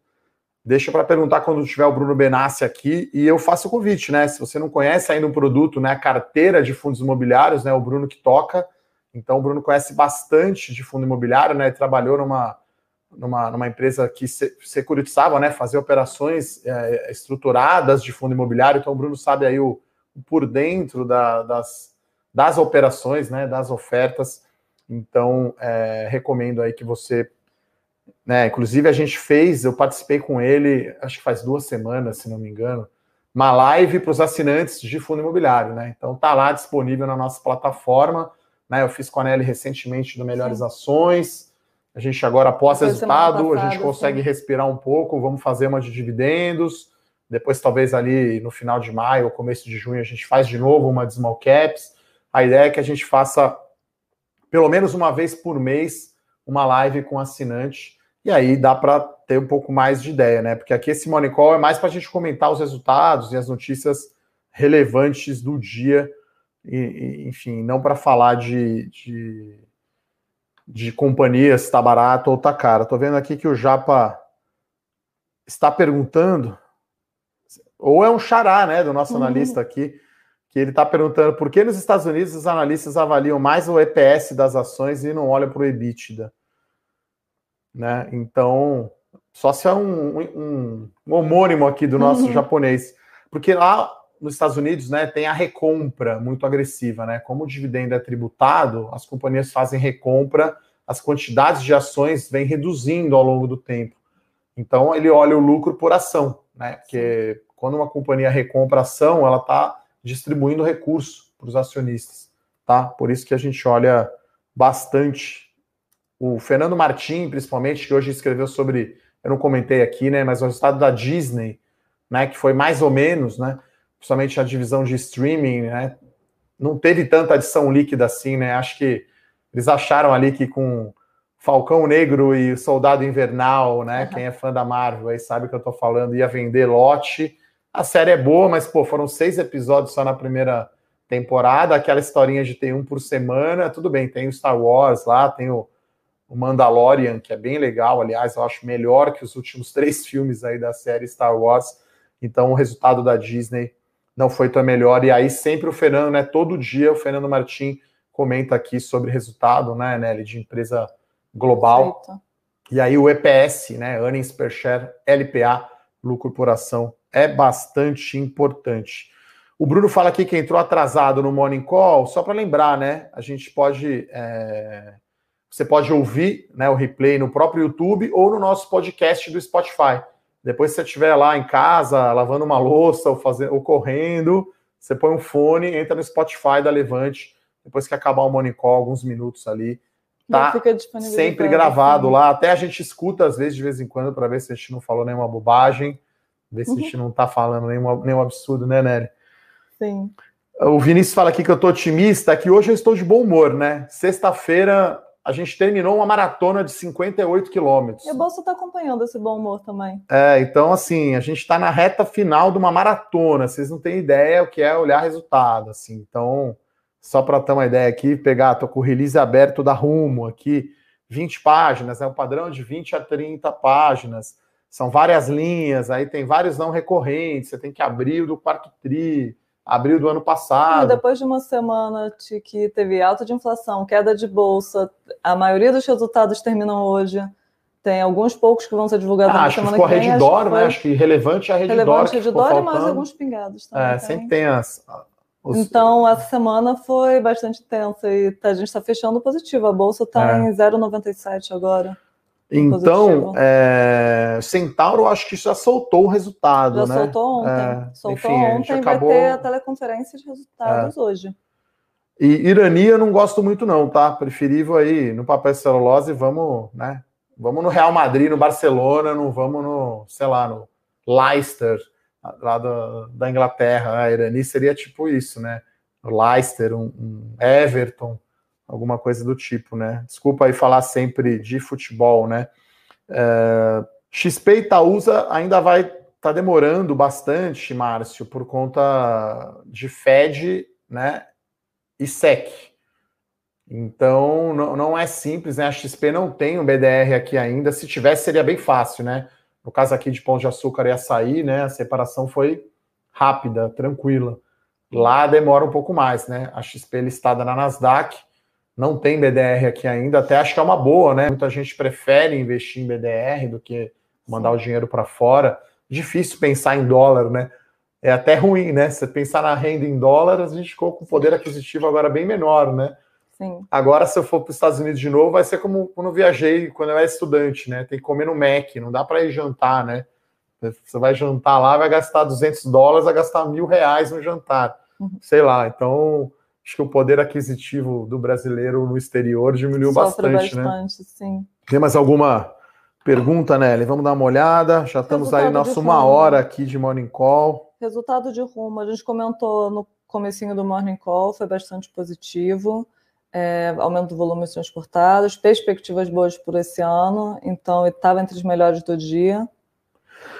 Deixa para perguntar quando tiver o Bruno Benassi aqui e eu faço o convite, né? Se você não conhece ainda um produto, né, a carteira de fundos imobiliários, né, o Bruno que toca. Então o Bruno conhece bastante de fundo imobiliário, né? Trabalhou numa, numa, numa empresa que securitizava, né, fazer operações é, estruturadas de fundo imobiliário. Então o Bruno sabe aí o, o por dentro da, das, das operações, né, das ofertas. Então é, recomendo aí que você né? Inclusive, a gente fez, eu participei com ele, acho que faz duas semanas, se não me engano, uma live para os assinantes de fundo imobiliário, né? Então tá lá disponível na nossa plataforma. Né? Eu fiz com a Nelly recentemente do Melhores sim. Ações. A gente agora, após Foi resultado, passada, a gente consegue sim. respirar um pouco, vamos fazer uma de dividendos. Depois, talvez ali no final de maio ou começo de junho, a gente faz de novo uma de small caps. A ideia é que a gente faça pelo menos uma vez por mês uma live com assinante e aí dá para ter um pouco mais de ideia, né? Porque aqui esse Money Call é mais para a gente comentar os resultados e as notícias relevantes do dia, e, e, enfim, não para falar de, de, de companhia, se está barato ou está caro. Estou vendo aqui que o Japa está perguntando, ou é um xará, né, do nosso uhum. analista aqui, que ele está perguntando por que nos Estados Unidos os analistas avaliam mais o EPS das ações e não olham para o EBITDA. Né? Então, só se é um, um, um homônimo aqui do nosso uhum. japonês. Porque lá nos Estados Unidos né, tem a recompra muito agressiva. Né? Como o dividendo é tributado, as companhias fazem recompra, as quantidades de ações vêm reduzindo ao longo do tempo. Então, ele olha o lucro por ação. Né? Porque quando uma companhia recompra ação, ela está distribuindo recurso para os acionistas, tá? Por isso que a gente olha bastante o Fernando Martim, principalmente, que hoje escreveu sobre, eu não comentei aqui, né, mas o resultado da Disney, né, que foi mais ou menos, né, principalmente a divisão de streaming, né, não teve tanta adição líquida assim, né? Acho que eles acharam ali que com Falcão Negro e Soldado Invernal, né? Uhum. Quem é fã da Marvel aí sabe o que eu tô falando, ia vender lote a série é boa, mas, pô, foram seis episódios só na primeira temporada, aquela historinha de ter um por semana, tudo bem, tem o Star Wars lá, tem o, o Mandalorian, que é bem legal, aliás, eu acho melhor que os últimos três filmes aí da série Star Wars, então o resultado da Disney não foi tão melhor, e aí sempre o Fernando, né, todo dia o Fernando Martim comenta aqui sobre resultado, né, Nelly, de empresa global, Perfeito. e aí o EPS, né, Earnings Per Share, LPA, lucro por ação, é bastante importante. O Bruno fala aqui que entrou atrasado no Morning Call, só para lembrar, né? A gente pode. É, você pode ouvir né, o replay no próprio YouTube ou no nosso podcast do Spotify. Depois, se você estiver lá em casa, lavando uma louça ou, fazendo, ou correndo, você põe um fone, entra no Spotify da Levante. Depois que acabar o Morning Call, alguns minutos ali, tá sempre gravado lá. Até a gente escuta às vezes de vez em quando para ver se a gente não falou nenhuma bobagem. Ver se a gente não está falando nenhum, nenhum absurdo, né, Nery? Sim. O Vinícius fala aqui que eu estou otimista, que hoje eu estou de bom humor, né? Sexta-feira a gente terminou uma maratona de 58 quilômetros. E o Bolso está acompanhando esse bom humor também. É, então assim, a gente está na reta final de uma maratona. Vocês não têm ideia o que é olhar resultado, assim. Então, só para ter uma ideia aqui, pegar, tô com o release aberto da Rumo aqui, 20 páginas, é né? um padrão de 20 a 30 páginas são várias linhas, aí tem vários não recorrentes, você tem que abrir o do quarto tri, abrir o do ano passado. Depois de uma semana de que teve alta de inflação, queda de bolsa, a maioria dos resultados terminam hoje. Tem alguns poucos que vão ser divulgados ah, na semana que vem. Acho que ficou a né? Acho que relevante é a Reddor. Relevante a Reddor e mais alguns pingados também. É, sempre tem as... Os... Então, essa semana foi bastante tensa e a gente está fechando positivo. A bolsa está é. em 0,97 agora. Então, é, Centauro, acho que já soltou o resultado, já né? soltou ontem. É, soltou enfim, ontem, acabou... vai ter a teleconferência de resultados é. hoje. E Irani eu não gosto muito não, tá? Preferível aí no papel celulose, vamos, né? Vamos no Real Madrid, no Barcelona, não vamos no, sei lá, no Leicester, lá da, da Inglaterra. A Irani seria tipo isso, né? O Leicester, um, um Everton, alguma coisa do tipo, né? Desculpa aí falar sempre de futebol, né? É, XP Itaúsa ainda vai tá demorando bastante, Márcio, por conta de Fed, né? E SEC. Então não, não é simples, né? A XP não tem um BDR aqui ainda. Se tivesse, seria bem fácil, né? No caso aqui de Pão de Açúcar e Açaí, né? A separação foi rápida, tranquila. Lá demora um pouco mais, né? A XP listada na Nasdaq não tem BDR aqui ainda, até acho que é uma boa, né? Muita gente prefere investir em BDR do que mandar o dinheiro para fora. Difícil pensar em dólar, né? É até ruim, né? Você pensar na renda em dólar, a gente ficou com poder aquisitivo agora bem menor, né? Sim. Agora, se eu for para os Estados Unidos de novo, vai ser como quando eu viajei, quando eu era estudante, né? Tem que comer no Mac, não dá para ir jantar, né? Você vai jantar lá, vai gastar 200 dólares, vai gastar mil reais no jantar. Uhum. Sei lá, então acho que o poder aquisitivo do brasileiro no exterior diminuiu Sofre bastante, né? bastante né? Sim. Tem mais alguma pergunta, Nelly? Vamos dar uma olhada. Já estamos Resultado aí nossa uma hora aqui de Morning Call. Resultado de rumo, a gente comentou no comecinho do Morning Call, foi bastante positivo. É, aumento do volume de transportados, perspectivas boas por esse ano, então estava entre os melhores do dia.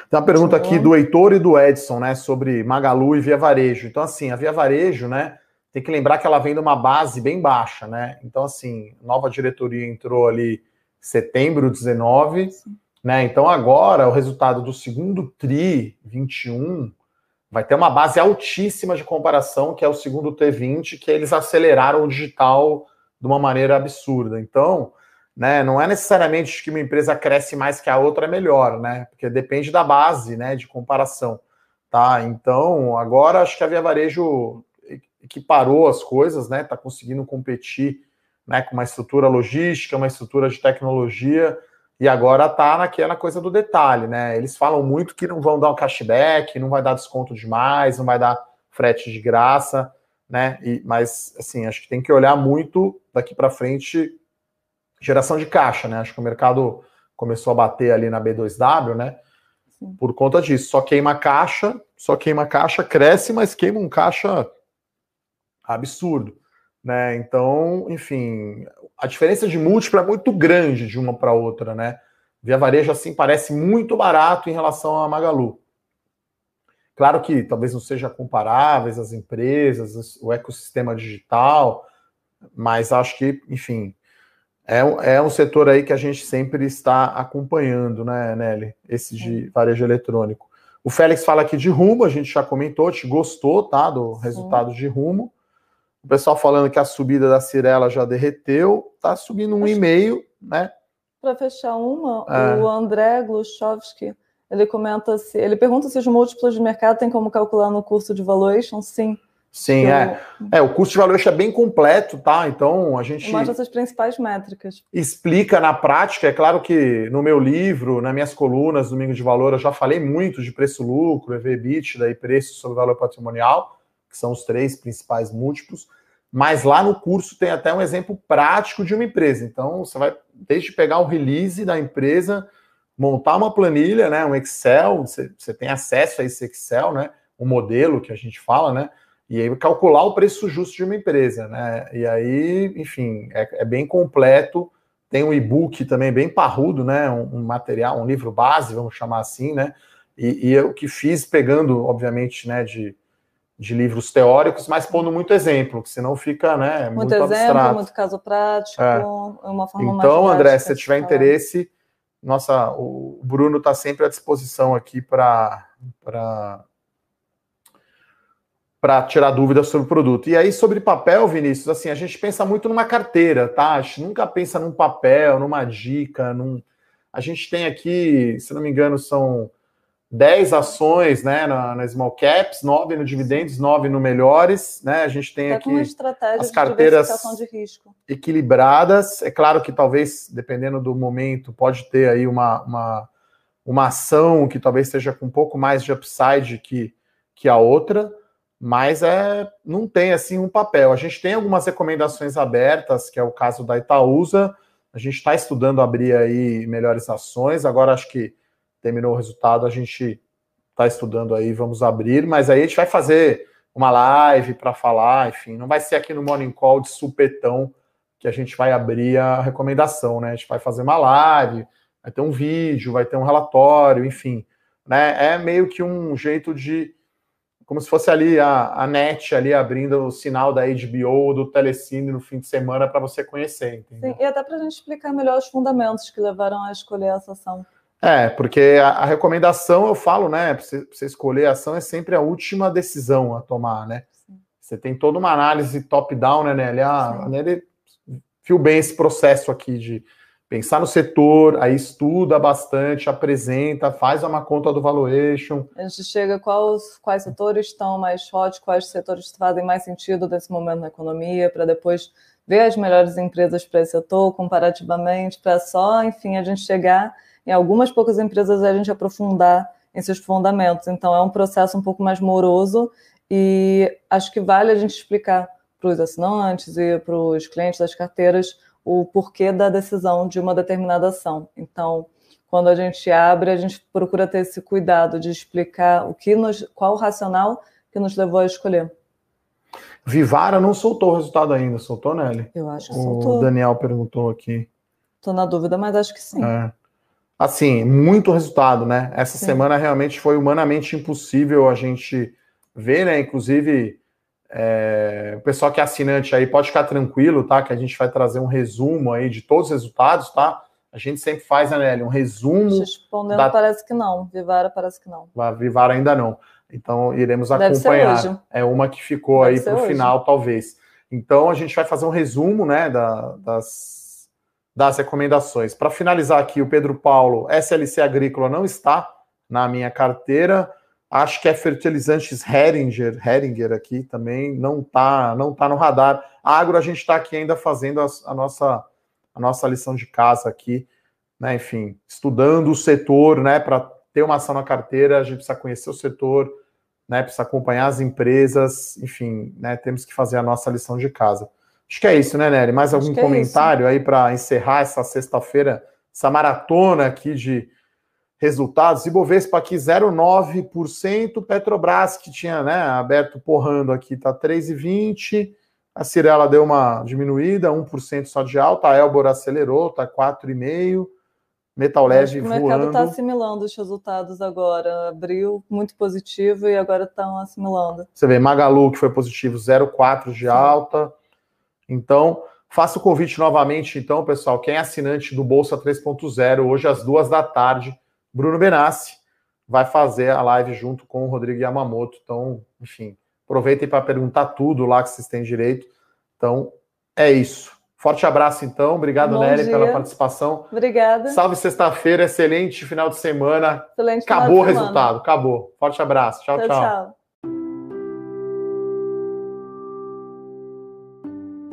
Tem uma pergunta aqui do Heitor e do Edson, né, sobre Magalu e Via Varejo. Então, assim, a Via Varejo, né, tem que lembrar que ela vem de uma base bem baixa, né? Então, assim, nova diretoria entrou ali em setembro 19, Sim. né? Então, agora, o resultado do segundo TRI 21 vai ter uma base altíssima de comparação, que é o segundo T20, que eles aceleraram o digital de uma maneira absurda. Então, né, não é necessariamente que uma empresa cresce mais que a outra é melhor, né? Porque depende da base, né, de comparação, tá? Então, agora acho que a Via Varejo equiparou as coisas, né? Tá conseguindo competir, né, com uma estrutura logística, uma estrutura de tecnologia e agora tá naquela coisa do detalhe, né? Eles falam muito que não vão dar um cashback, não vai dar desconto demais, não vai dar frete de graça, né? E, mas, assim, acho que tem que olhar muito daqui para frente geração de caixa, né? Acho que o mercado começou a bater ali na B2W, né? Sim. Por conta disso. Só queima caixa, só queima caixa, cresce, mas queima um caixa absurdo, né? Então, enfim, a diferença de múltiplo é muito grande de uma para outra, né? Via Varejo, assim, parece muito barato em relação à Magalu. Claro que talvez não seja comparáveis as empresas, o ecossistema digital, mas acho que, enfim, é, é um setor aí que a gente sempre está acompanhando, né, Nelly? Esse de varejo eletrônico. O Félix fala aqui de rumo, a gente já comentou, te gostou, tá? Do resultado Sim. de rumo. O pessoal falando que a subida da Cirela já derreteu, tá subindo um e-mail, né? Para fechar uma, é. o André Gluchovski, ele comenta se ele pergunta se os múltiplos de mercado tem como calcular no curso de valuation. Sim. Sim, é. É, o curso de valuation é bem completo, tá? Então a gente. Mostra essas principais métricas. Explica na prática. É claro que no meu livro, nas minhas colunas, Domingo de Valor, eu já falei muito de preço-lucro, EV/EBITDA e preço sobre valor patrimonial que são os três principais múltiplos, mas lá no curso tem até um exemplo prático de uma empresa. Então, você vai desde pegar o release da empresa, montar uma planilha, né, um Excel, você, você tem acesso a esse Excel, né, um modelo que a gente fala, né, e aí calcular o preço justo de uma empresa, né, e aí, enfim, é, é bem completo, tem um e-book também bem parrudo, né, um, um, material, um livro base, vamos chamar assim, né, e, e eu que fiz pegando, obviamente, né, de de livros teóricos, mas pondo muito exemplo, que senão fica né, muito, muito exemplo, abstrato. muito caso prático, é. uma forma Então, André, se você tiver interesse, nossa, o Bruno está sempre à disposição aqui para para tirar dúvidas sobre o produto. E aí, sobre papel, Vinícius, assim, a gente pensa muito numa carteira, tá? A gente nunca pensa num papel, numa dica, num... A gente tem aqui, se não me engano, são 10 ações né, na, na small caps, 9 no dividendos, 9 no melhores. Né? A gente tem aqui as carteiras equilibradas. É claro que talvez, dependendo do momento, pode ter aí uma, uma, uma ação que talvez esteja com um pouco mais de upside que, que a outra, mas é, não tem assim um papel. A gente tem algumas recomendações abertas, que é o caso da Itaúsa. A gente está estudando abrir aí melhores ações. Agora acho que terminou o resultado, a gente está estudando aí, vamos abrir, mas aí a gente vai fazer uma live para falar, enfim, não vai ser aqui no Morning Call de supetão que a gente vai abrir a recomendação, né? A gente vai fazer uma live, vai ter um vídeo, vai ter um relatório, enfim, né? É meio que um jeito de como se fosse ali a, a net ali abrindo o sinal da HBO ou do Telecine no fim de semana para você conhecer. Entendeu? Sim, e até para a gente explicar melhor os fundamentos que levaram a escolher essa ação. É, porque a, a, recomendação, eu falo, né? Para você, você, escolher a ação é sempre a última decisão a tomar, né? Sim. Você tem toda uma análise top-down, né, Nelly? A, a Nelly viu bem esse processo aqui de pensar no setor, aí estuda bastante, apresenta, faz uma conta do valuation. A gente chega quais, quais setores estão mais hot, quais setores fazem mais sentido nesse momento na economia, para depois ver as melhores empresas para esse setor comparativamente, para só, enfim, a gente chegar em algumas poucas empresas a gente aprofundar em seus fundamentos. Então, é um processo um pouco mais moroso e acho que vale a gente explicar para os assinantes e para os clientes das carteiras o porquê da decisão de uma determinada ação. Então, quando a gente abre, a gente procura ter esse cuidado de explicar o que nos, qual o racional que nos levou a escolher. Vivara não soltou o resultado ainda, soltou, Nelly? Eu acho que o soltou. O Daniel perguntou aqui. Estou na dúvida, mas acho que sim. É assim, muito resultado, né? Essa Sim. semana realmente foi humanamente impossível a gente ver, né? Inclusive, é, o pessoal que é assinante aí pode ficar tranquilo, tá? Que a gente vai trazer um resumo aí de todos os resultados, tá? A gente sempre faz, né, Nelly, um resumo. Respondendo, da... parece que não. Vivara parece que não. A Vivara ainda não. Então iremos acompanhar. É uma que ficou Deve aí para o final, talvez. Então a gente vai fazer um resumo né, da, das, das recomendações. Para finalizar aqui, o Pedro Paulo, SLC Agrícola não está na minha carteira. Acho que é fertilizantes Heringer, Heringer aqui também não está não tá no radar. Agro, a gente está aqui ainda fazendo a, a, nossa, a nossa lição de casa aqui, né? Enfim, estudando o setor, né? Para ter uma ação na carteira, a gente precisa conhecer o setor, né? Precisa acompanhar as empresas, enfim, né? Temos que fazer a nossa lição de casa. Acho que é isso, né, Nery? Mais algum é comentário é aí para encerrar essa sexta-feira, essa maratona aqui de resultados. Ibovespa aqui 0,9%, Petrobras que tinha né, aberto porrando aqui está 3,20%, a Cirela deu uma diminuída, 1% só de alta, a Elbor acelerou, está 4,5%, Metal Leve voando. O mercado está assimilando os resultados agora, abriu muito positivo e agora estão assimilando. Você vê, Magalu que foi positivo, 0,4% de Sim. alta, então... Faça o convite novamente, então, pessoal. Quem é assinante do Bolsa 3.0, hoje às duas da tarde, Bruno Benassi vai fazer a live junto com o Rodrigo Yamamoto. Então, enfim, aproveitem para perguntar tudo lá que vocês têm direito. Então, é isso. Forte abraço, então. Obrigado, Nery, pela participação. Obrigada. Salve sexta-feira, excelente final de semana. Excelente Acabou o resultado, acabou. Forte abraço. tchau. tchau. tchau. tchau.